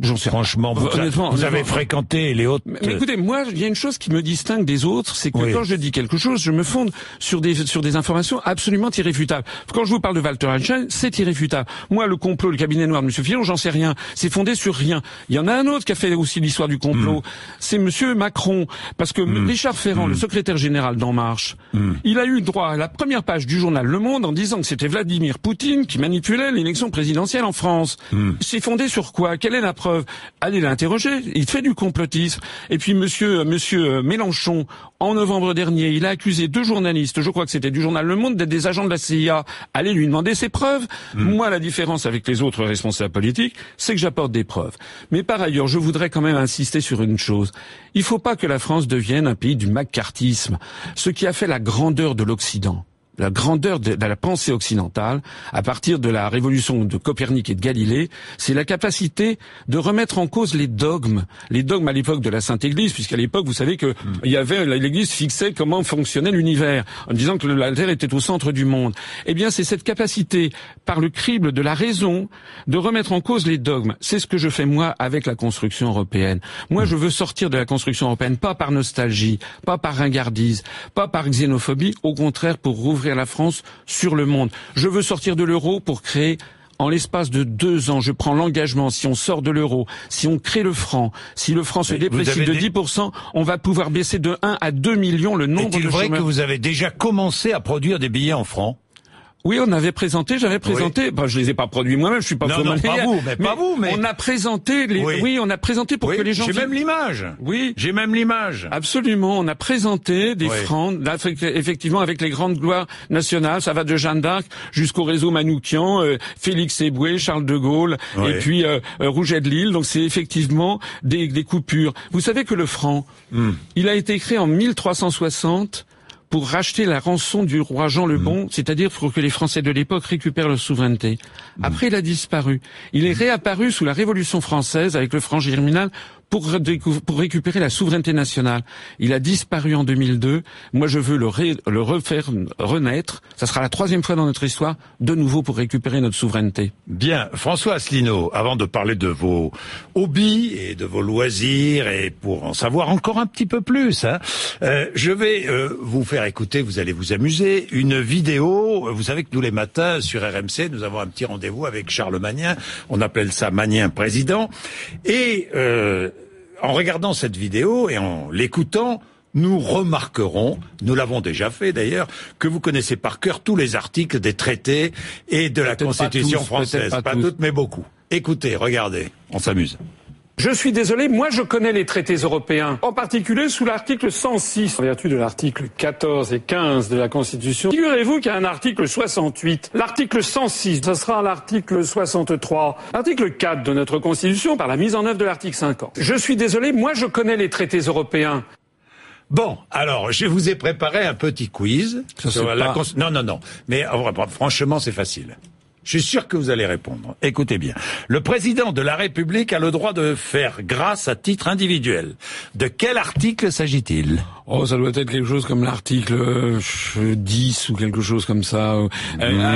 J'en sais Franchement, vous, honnêtement, vous avez fréquenté les autres. Mais, écoutez, moi, il y a une chose qui me distingue des autres, c'est que quand je dis quelque chose, je me fonde sur des sur des informations absolument irréfutables. Quand je vous parle de Walter Einstein, c'est irréfutable. Moi, le complot, le cabinet noir de M. Fillon, j'en sais rien. C'est fondé sur rien. Il y en a un autre qui a fait aussi l'histoire du complot. Hmm. C'est M. Macron, parce que hmm. Richard Ferrand, le hmm. secrétaire général d'En Marche, il a eu droit à la première page du journal Le Monde en disant que c'était Vladimir Poutine qui manipulait l'élection présidentielle en France. C'est fondé sur quoi? Quelle est la Allez l'interroger. Il fait du complotisme. Et puis Monsieur Monsieur Mélenchon, en novembre dernier, il a accusé deux journalistes, je crois que c'était du journal Le Monde, d'être des agents de la CIA. Allez lui demander ses preuves. Hmm. Moi, la différence avec les autres responsables politiques, c'est que j'apporte des preuves. Mais par ailleurs, je voudrais quand même insister sur une chose. Il ne faut pas que la France devienne un pays du macartisme, ce qui a fait la grandeur de l'Occident la grandeur de, la pensée occidentale, à partir de la révolution de Copernic et de Galilée, c'est la capacité de remettre en cause les dogmes, les dogmes à l'époque de la Sainte Église, puisqu'à l'époque, vous savez que hmm. il y avait l'Église fixait comment fonctionnait l'univers, en disant que la Terre était au centre du monde. Eh bien, c'est cette capacité, par le crible de la raison, de remettre en cause les dogmes. C'est ce que je fais moi avec la construction européenne. Moi, hmm. je veux sortir de la construction européenne, pas par nostalgie, pas par ringardise, pas par xénophobie, au contraire pour rouvrir la France sur le monde. Je veux sortir de l'euro pour créer en l'espace de deux ans, je prends l'engagement, si on sort de l'euro, si on crée le franc, si le franc se déprécie de 10%, on va pouvoir baisser de 1 à 2 millions le nombre de Est-il vrai que vous avez déjà commencé à produire des billets en francs? Oui, on avait présenté, j'avais présenté. Oui. je les ai pas produits moi-même, je suis pas non, non, pas vous, mais, pas vous, mais on a présenté les. Oui, on a présenté pour que les gens. J'ai même l'image. Oui, j'ai même l'image. Absolument, on a présenté des francs, effectivement, avec les grandes gloires nationales. Ça va de Jeanne d'Arc jusqu'au réseau Manoukian, euh, Félix Eboué, Charles de Gaulle, et puis euh, euh, Rouget de Lille. Donc c'est effectivement des, des, coupures. Vous savez que le franc, hmm. il a été créé en 1360 pour racheter la rançon du roi Jean le Bon, mm. c'est-à-dire pour que les Français de l'époque récupèrent leur souveraineté. Mm. Après, il a disparu. Il est réapparu sous la Révolution française avec le franc germinal pour, pour récupérer la souveraineté nationale. Il a disparu en 2002. Moi, je veux le, le refaire renaître. Ça sera la troisième fois dans notre histoire, de nouveau pour récupérer notre souveraineté. Bien, François Asselineau, avant de parler de vos hobbies et de vos loisirs et pour en savoir encore un petit peu plus, hein, euh, je vais euh, vous faire écouter, vous allez vous amuser, une vidéo. Vous savez que tous les matins sur RMC, nous avons un petit rendez-vous avec Charles Magnien. On appelle ça Magnien président. Et euh, en regardant cette vidéo et en l'écoutant, nous remarquerons, nous l'avons déjà fait d'ailleurs, que vous connaissez par cœur tous les articles des traités et de la Constitution française. Pas, pas toutes, mais beaucoup. Écoutez, regardez, on s'amuse. Je suis désolé, moi je connais les traités européens, en particulier sous l'article 106, en vertu de l'article 14 et 15 de la Constitution. Figurez-vous qu'il y a un article 68. L'article 106, ce sera l'article 63. L'article 4 de notre Constitution par la mise en œuvre de l'article 50. Je suis désolé, moi je connais les traités européens. Bon, alors je vous ai préparé un petit quiz. sur la Non, non, non. Mais franchement, c'est facile. Je suis sûr que vous allez répondre. Écoutez bien. Le président de la République a le droit de faire grâce à titre individuel. De quel article s'agit-il? Oh, ça doit être quelque chose comme l'article 10 ou quelque chose comme ça. Euh,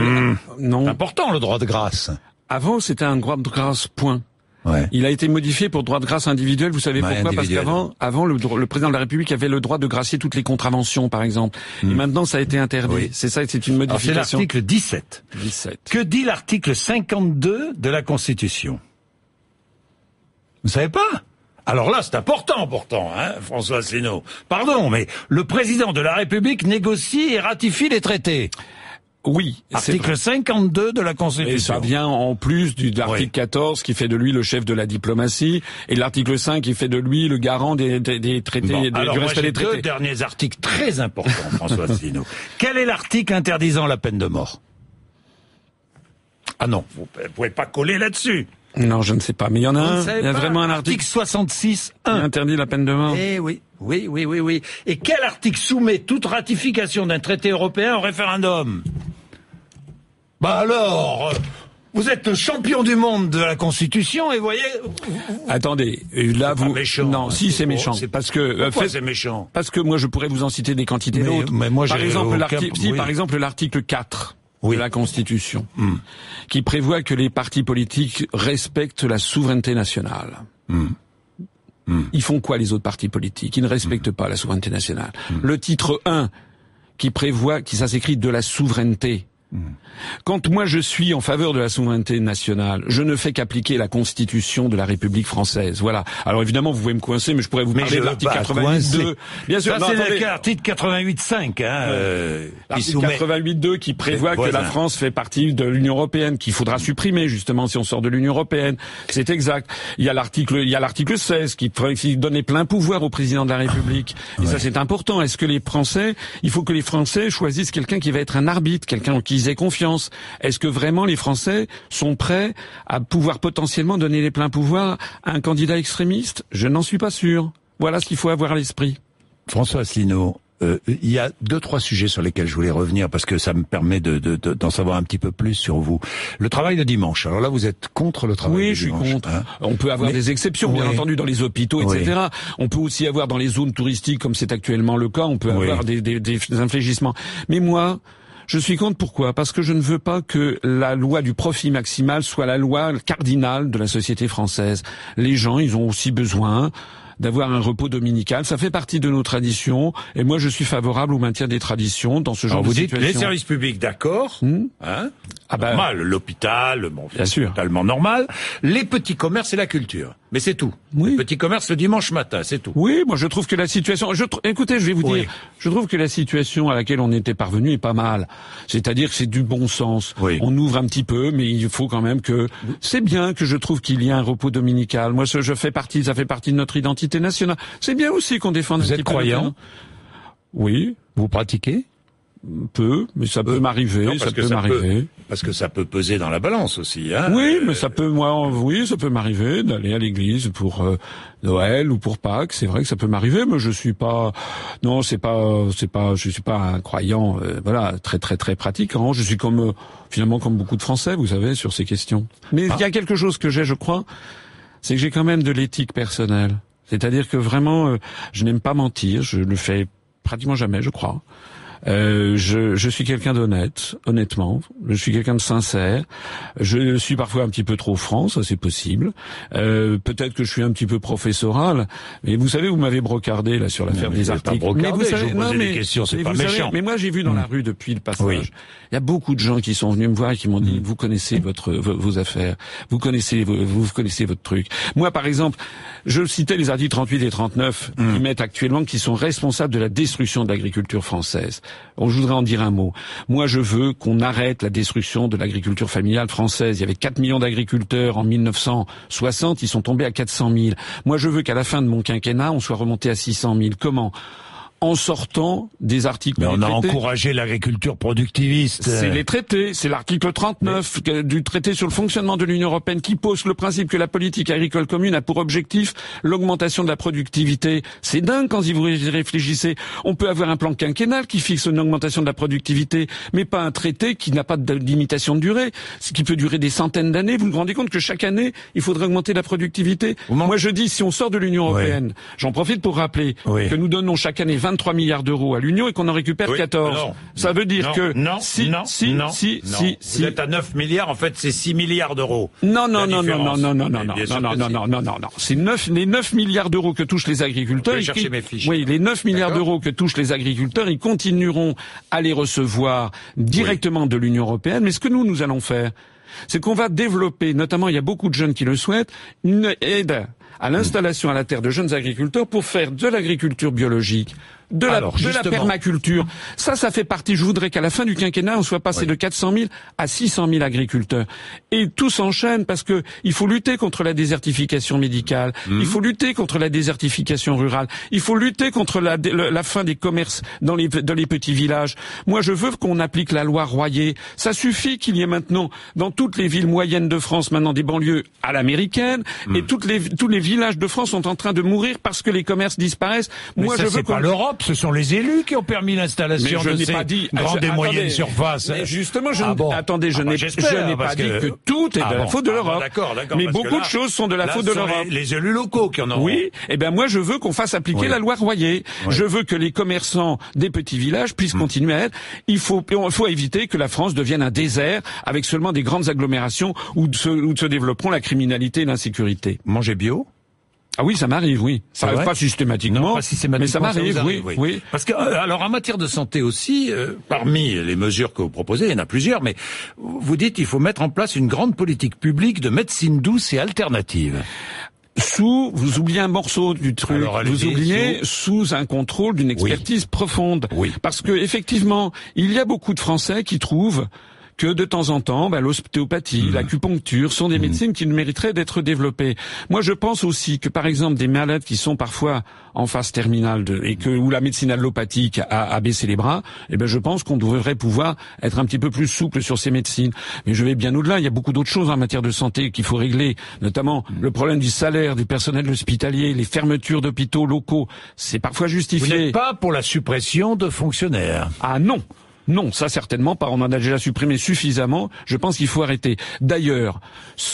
mmh. non. Important le droit de grâce. Avant, c'était un droit de grâce, point. Il a été modifié pour droit de grâce individuel. Vous savez pourquoi? Parce qu'avant, avant, le, président de la République avait le droit de gracier toutes les contraventions, par exemple. Et hmm. maintenant, ça a été interdit. C'est ça, c'est une modification. C'est l'article 17. 17. Que dit l'article 52 de la Constitution? Vous savez pas? Alors là, c'est important pourtant, hein, François Asselineau. Pardon, mais le président de la République négocie et ratifie les traités. Oui. Article 52 de la Constitution. Et ça vient en plus de l'article 14 qui fait de lui le chef de la diplomatie et l'article 5 qui fait de lui le garant des, des, traités, des, alors du respect des traités. deux derniers articles très importants, François Asselineau. Quel est l'article interdisant la peine de mort? Ah non, vous ne pouvez pas coller là-dessus. Non, je ne sais pas, mais il y en a un. Il y a vraiment un article. Article 66 1. interdit la peine de mort. Eh oui, oui, oui, oui, oui. Et quel article soumet toute ratification d'un traité européen au référendum? Bah alors, vous êtes le champion du monde de la Constitution et voyez. Attendez, là vous. méchant, non, si c'est méchant, parce que euh, c'est méchant. Parce que moi je pourrais vous en citer des quantités d'autres. Mais moi, par exemple, l'article, si, par exemple l'article 4 de la Constitution, hmm. qui prévoit que les partis politiques respectent la souveraineté nationale. Hmm. Hmm. Ils font quoi les autres partis politiques? Ils ne respectent pas la souveraineté nationale. Le titre 1 qui prévoit, qui ça s'écrit de la souveraineté quand moi je suis en faveur de la souveraineté nationale, je ne fais qu'appliquer la Constitution de la République française. Voilà. Alors évidemment, vous pouvez me coincer, mais je pourrais vous parler de l'article 88.2. Bien sûr, c'est l'article 88.5. Hein, euh, l'article 88.2 qui prévoit que la France fait partie de l'Union européenne, qu'il faudra supprimer justement si on sort de l'Union européenne. C'est exact. Il y a l'article, il y a l'article 16 qui, qui donne les pleins pouvoirs au président de la République. Et ça, c'est important. Est-ce que les Français, il faut que les Français choisissent quelqu'un qui va être un arbitre, quelqu'un qui qu'ils aient confiance. Est-ce que vraiment les Français sont prêts à pouvoir potentiellement donner les pleins pouvoirs à un candidat extrémiste? Je n'en suis pas sûr. Voilà ce qu'il faut avoir à l'esprit. François Asselineau, Euh, il y a deux trois sujets sur lesquels je voulais revenir parce que ça me permet de, d'en savoir un petit peu plus sur vous. Le travail de dimanche. Alors là, vous êtes contre le travail oui, je suis contre. Hein On peut avoir des exceptions, bien entendu, dans les hôpitaux, etc. On peut aussi avoir dans les zones touristiques, comme c'est actuellement le cas, on peut avoir des, des, des inflégissements. Mais moi, je suis contre pourquoi? Parce que je ne veux pas que la loi du profit maximal soit la loi cardinale de la société française. Les gens, ils ont aussi besoin d'avoir un repos dominical. Ça fait partie de nos traditions, et moi je suis favorable au maintien des traditions dans ce genre Alors vous dites les services publics, d'accord, hmm hein ah ben, normal, l'hôpital, bon, bien sûr, totalement normal. Les petits commerces et la culture, mais c'est tout. Oui. Les petits commerces le dimanche matin, c'est tout. Oui, moi je trouve que la situation. Je, écoutez, je vais vous dire, je trouve que la situation à laquelle on était parvenu est pas mal. C'est-à-dire que c'est du bon sens. Oui. On ouvre un petit peu, mais il faut quand même que c'est bien que je trouve qu'il y a un repos dominical. Moi, je fais partie, ça fait partie de notre identité nationale. C'est bien aussi qu'on défende Vous êtes croyant? Oui. Vous pratiquez? Peu, mais ça peut m'arriver, ça peut m'arriver. Parce que ça peut peser dans la balance aussi, hein Oui, mais ça peut, moi, oui, ça peut m'arriver d'aller à l'église pour euh, Noël ou pour Pâques. C'est vrai que ça peut m'arriver, mais je suis pas, non, c'est pas, c'est pas, je suis pas un croyant, euh, voilà, très très très pratiquant. Je suis comme, euh, finalement, comme beaucoup de Français, vous savez, sur ces questions. Mais il y a quelque chose que j'ai, je crois, c'est que j'ai quand même de l'éthique personnelle. C'est-à-dire que vraiment, euh, je n'aime pas mentir, je le fais pratiquement jamais, je crois. Euh, je, je, suis quelqu'un d'honnête, honnêtement. Je suis quelqu'un de sincère. Je suis parfois un petit peu trop franc, ça c'est possible. Euh, Peut-être que je suis un petit peu professoral. Mais vous savez, vous m'avez brocardé là sur l'affaire des articles. Pas mais vous savez, non, mais, des questions, c'est pas méchant. mais moi j'ai vu dans la hmm. rue depuis le passage, il y a beaucoup de gens qui sont venus me voir et qui m'ont dit, hmm. vous connaissez votre vos, affaires, vous connaissez vous, vous, connaissez votre truc. Moi par exemple, je citais les articles 38 et 39 qui hmm. mettent actuellement qui sont responsables de la destruction de l'agriculture française. Je voudrais en dire un mot. Moi, je veux qu'on arrête la destruction de l'agriculture familiale française. Il y avait 4 millions d'agriculteurs en 1960, ils sont tombés à 400 000. Moi, je veux qu'à la fin de mon quinquennat, on soit remonté à 600 000. Comment? En sortant des articles. Mais on a encouragé l'agriculture productiviste. C'est les traités, c'est l'article 39 du traité sur le fonctionnement de l'Union européenne qui pose le principe que la politique agricole commune a pour objectif l'augmentation de la productivité. C'est dingue quand vous y réfléchissez. On peut avoir un plan quinquennal qui fixe une augmentation de la productivité, mais pas un traité qui n'a pas de limitation de durée, ce qui peut durer des centaines d'années. Vous vous rendez compte que chaque année, il faudrait augmenter la productivité Moi, je dis, si on sort de l'Union européenne, j'en profite pour rappeler que nous donnons chaque année 23 milliards d'euros à l'Union et qu'on en récupère 14. ça veut dire que non, si, non, si, non, si, si, si, vous êtes à 9 milliards, en fait, c'est 6 milliards d'euros. Non, non, non, non, non, non, non, non, non, non, non, non, non, non, non, non. C'est 9, les 9 milliards d'euros que touchent les agriculteurs. Je chercher mes fiches. Oui, les 9 milliards d'euros que touchent les agriculteurs, ils continueront à les recevoir directement de l'Union européenne. Mais ce que nous, nous allons faire, c'est qu'on va développer, notamment il y a beaucoup de jeunes qui le souhaitent, une aide à l'installation à la terre de jeunes agriculteurs pour faire de l'agriculture biologique, de la, de la permaculture. Ça, ça fait partie. Je voudrais qu'à la fin du quinquennat, on soit passé de 400 000 à 600 000 agriculteurs. Et tout s'enchaîne parce que il faut lutter contre la désertification médicale. Mhm. Il faut lutter contre la désertification rurale. Il faut lutter contre la, la fin des commerces dans les, dans les petits villages. Moi, je veux qu'on applique la loi Royer. Ça suffit qu'il y ait maintenant dans toutes les villes moyennes de France maintenant des banlieues à l'américaine et mhm. toutes les, tous les villages de France sont en train de mourir parce que les commerces disparaissent. Moi, je veux pas l'Europe ce sont les élus qui ont permis l'installation de ces pas dit, grandes et moyennes surfaces. Justement, je ah attendez, je ah n'ai bah, pas dit que tout est de la ah faute de l'Europe. Mais beaucoup de choses sont de la faute de l'Europe. Les, élus locaux qui en ont. Oui. Eh bien, moi, je veux qu'on fasse appliquer la loi Royer. Je veux que les commerçants des petits villages puissent hmm. continuer à être. Il faut, il faut éviter que la France devienne un désert avec seulement des grandes agglomérations où se, où se développeront la criminalité et l'insécurité. Manger bio ah oui, ça m'arrive, oui. Ça arrive pas systématiquement, mais ça m'arrive, oui, oui, Parce que euh, alors en matière de santé aussi, euh, parmi les mesures que vous proposez, il y en a plusieurs, mais vous dites qu'il faut mettre en place une grande politique publique de médecine douce et alternative sous, vous oubliez un morceau du truc, vous oubliez sous, un contrôle d'une expertise profonde. Oui. Parce que effectivement, il y a beaucoup de Français qui trouvent que de temps en temps, bah, l'ostéopathie, mmh. l'acupuncture sont des mmh. médecines qui mériteraient d'être développées. Moi, je pense aussi que, par exemple, des malades qui sont parfois en phase terminale de, et que où la médecine allopathique a, a baissé les bras, eh ben, je pense qu'on devrait pouvoir être un petit peu plus souple sur ces médecines. Mais je vais bien au-delà. Il y a beaucoup d'autres choses en matière de santé qu'il faut régler, notamment mmh. le problème du salaire du personnel hospitalier, les fermetures d'hôpitaux locaux. C'est parfois justifié. Vous n'êtes pas pour la suppression de fonctionnaires. Ah non. Non, ça certainement pas. On en a déjà supprimé suffisamment. Je pense qu'il faut arrêter. D'ailleurs,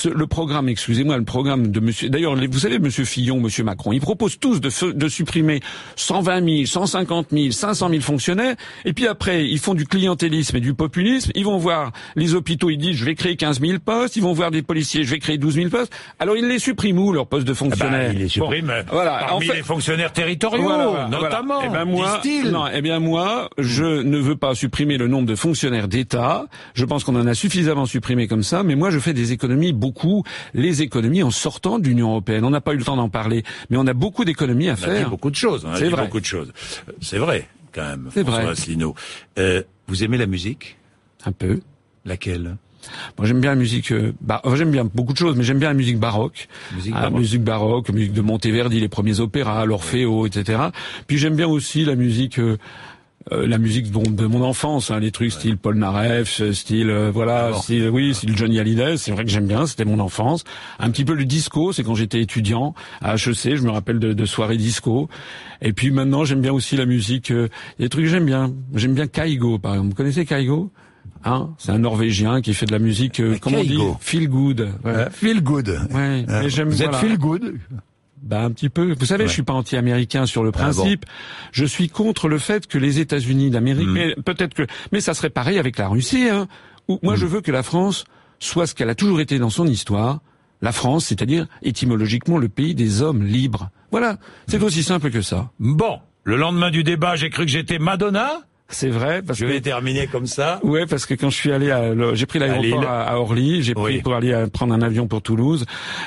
le programme, excusez-moi, le programme de Monsieur. D'ailleurs, vous savez, Monsieur Fillon, Monsieur Macron, ils proposent tous de, de supprimer 120 000, 150 000, 500 000 fonctionnaires. Et puis après, ils font du clientélisme et du populisme. Ils vont voir les hôpitaux, ils disent je vais créer 15 000 postes. Ils vont voir des policiers, je vais créer 12 000 postes. Alors ils les suppriment où leurs postes de fonctionnaires ah bah, Ils les suppriment. voilà. Parmi les fonctionnaires territoriaux, notamment. Eh ben moi, non, eh bien moi, je ne veux pas supprimer le nombre de fonctionnaires d'État. Je pense qu'on en a suffisamment supprimé comme ça, mais moi je fais des économies, beaucoup, les économies en sortant de l'Union européenne. On n'a pas eu le temps d'en parler, mais on a beaucoup d'économies à faire. beaucoup de choses. C'est vrai. Beaucoup de choses. C'est vrai, quand même. C'est vrai. Asselineau. Euh, vous aimez la musique? Un peu. Laquelle? Moi, j'aime bien la musique. Euh, j'aime bien beaucoup de choses, mais j'aime bien la musique baroque. Musique ah, baroque. musique baroque, musique de Monteverdi, les premiers opéras, l'Orfeo, etc. Puis j'aime bien aussi la musique. Euh, euh, la musique de mon enfance, hein, les trucs style Paul Naref, euh, style euh, voilà, style, oui, style Johnny Hallyday, c'est vrai que j'aime bien, c'était mon enfance. Un petit peu le disco, c'est quand j'étais étudiant à HEC, je me rappelle de, de soirées disco. Et puis maintenant, j'aime bien aussi la musique. A des trucs que j'aime bien. J'aime bien Kaigo, par exemple. Vous connaissez Kaigo Hein? C'est un Norvégien qui fait de la musique, comment on dit, feel good. Ouais. feel good. Ouais, mais j'aime. Vous êtes feel good? Bah un petit peu. Vous savez, je suis pas anti-américain sur le ah principe. Je suis contre le fait que les États-Unis d'Amérique, hmm. mais peut-être que, mais ça serait pareil avec la Russie. Hein, où moi, hmm. je veux que la France soit ce qu'elle a toujours été dans son histoire. La France, c'est-à-dire étymologiquement le pays des hommes libres. Voilà, c'est hmm. aussi simple que ça. Bon, le lendemain du débat, j'ai cru que j'étais Madonna. C'est vrai parce je vais terminer comme ça. Ouais, parce que quand je suis allé à, j'ai pris l'aéroport à, Orly, j'ai pris pour aller prendre un avion pour Toulouse.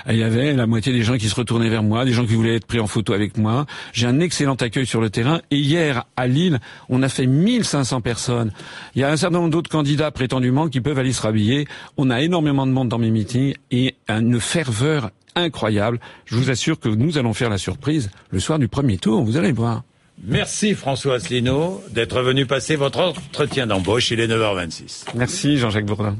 Il y avait la moitié des gens qui se retournaient vers moi, des gens qui voulaient être pris en photo avec moi. J'ai un excellent accueil sur le terrain. Et hier à Lille, on a fait 1500 personnes. Il y a un certain nombre d'autres candidats prétendument qui peuvent aller se rhabiller. On a énormément de monde dans mes meetings et une ferveur incroyable. Je vous assure que nous allons faire la surprise le soir du premier tour. Vous allez voir. Merci François Asselineau d'être venu passer votre entretien d'embauche. Il est 9h26. Merci Jean-Jacques Bourdin.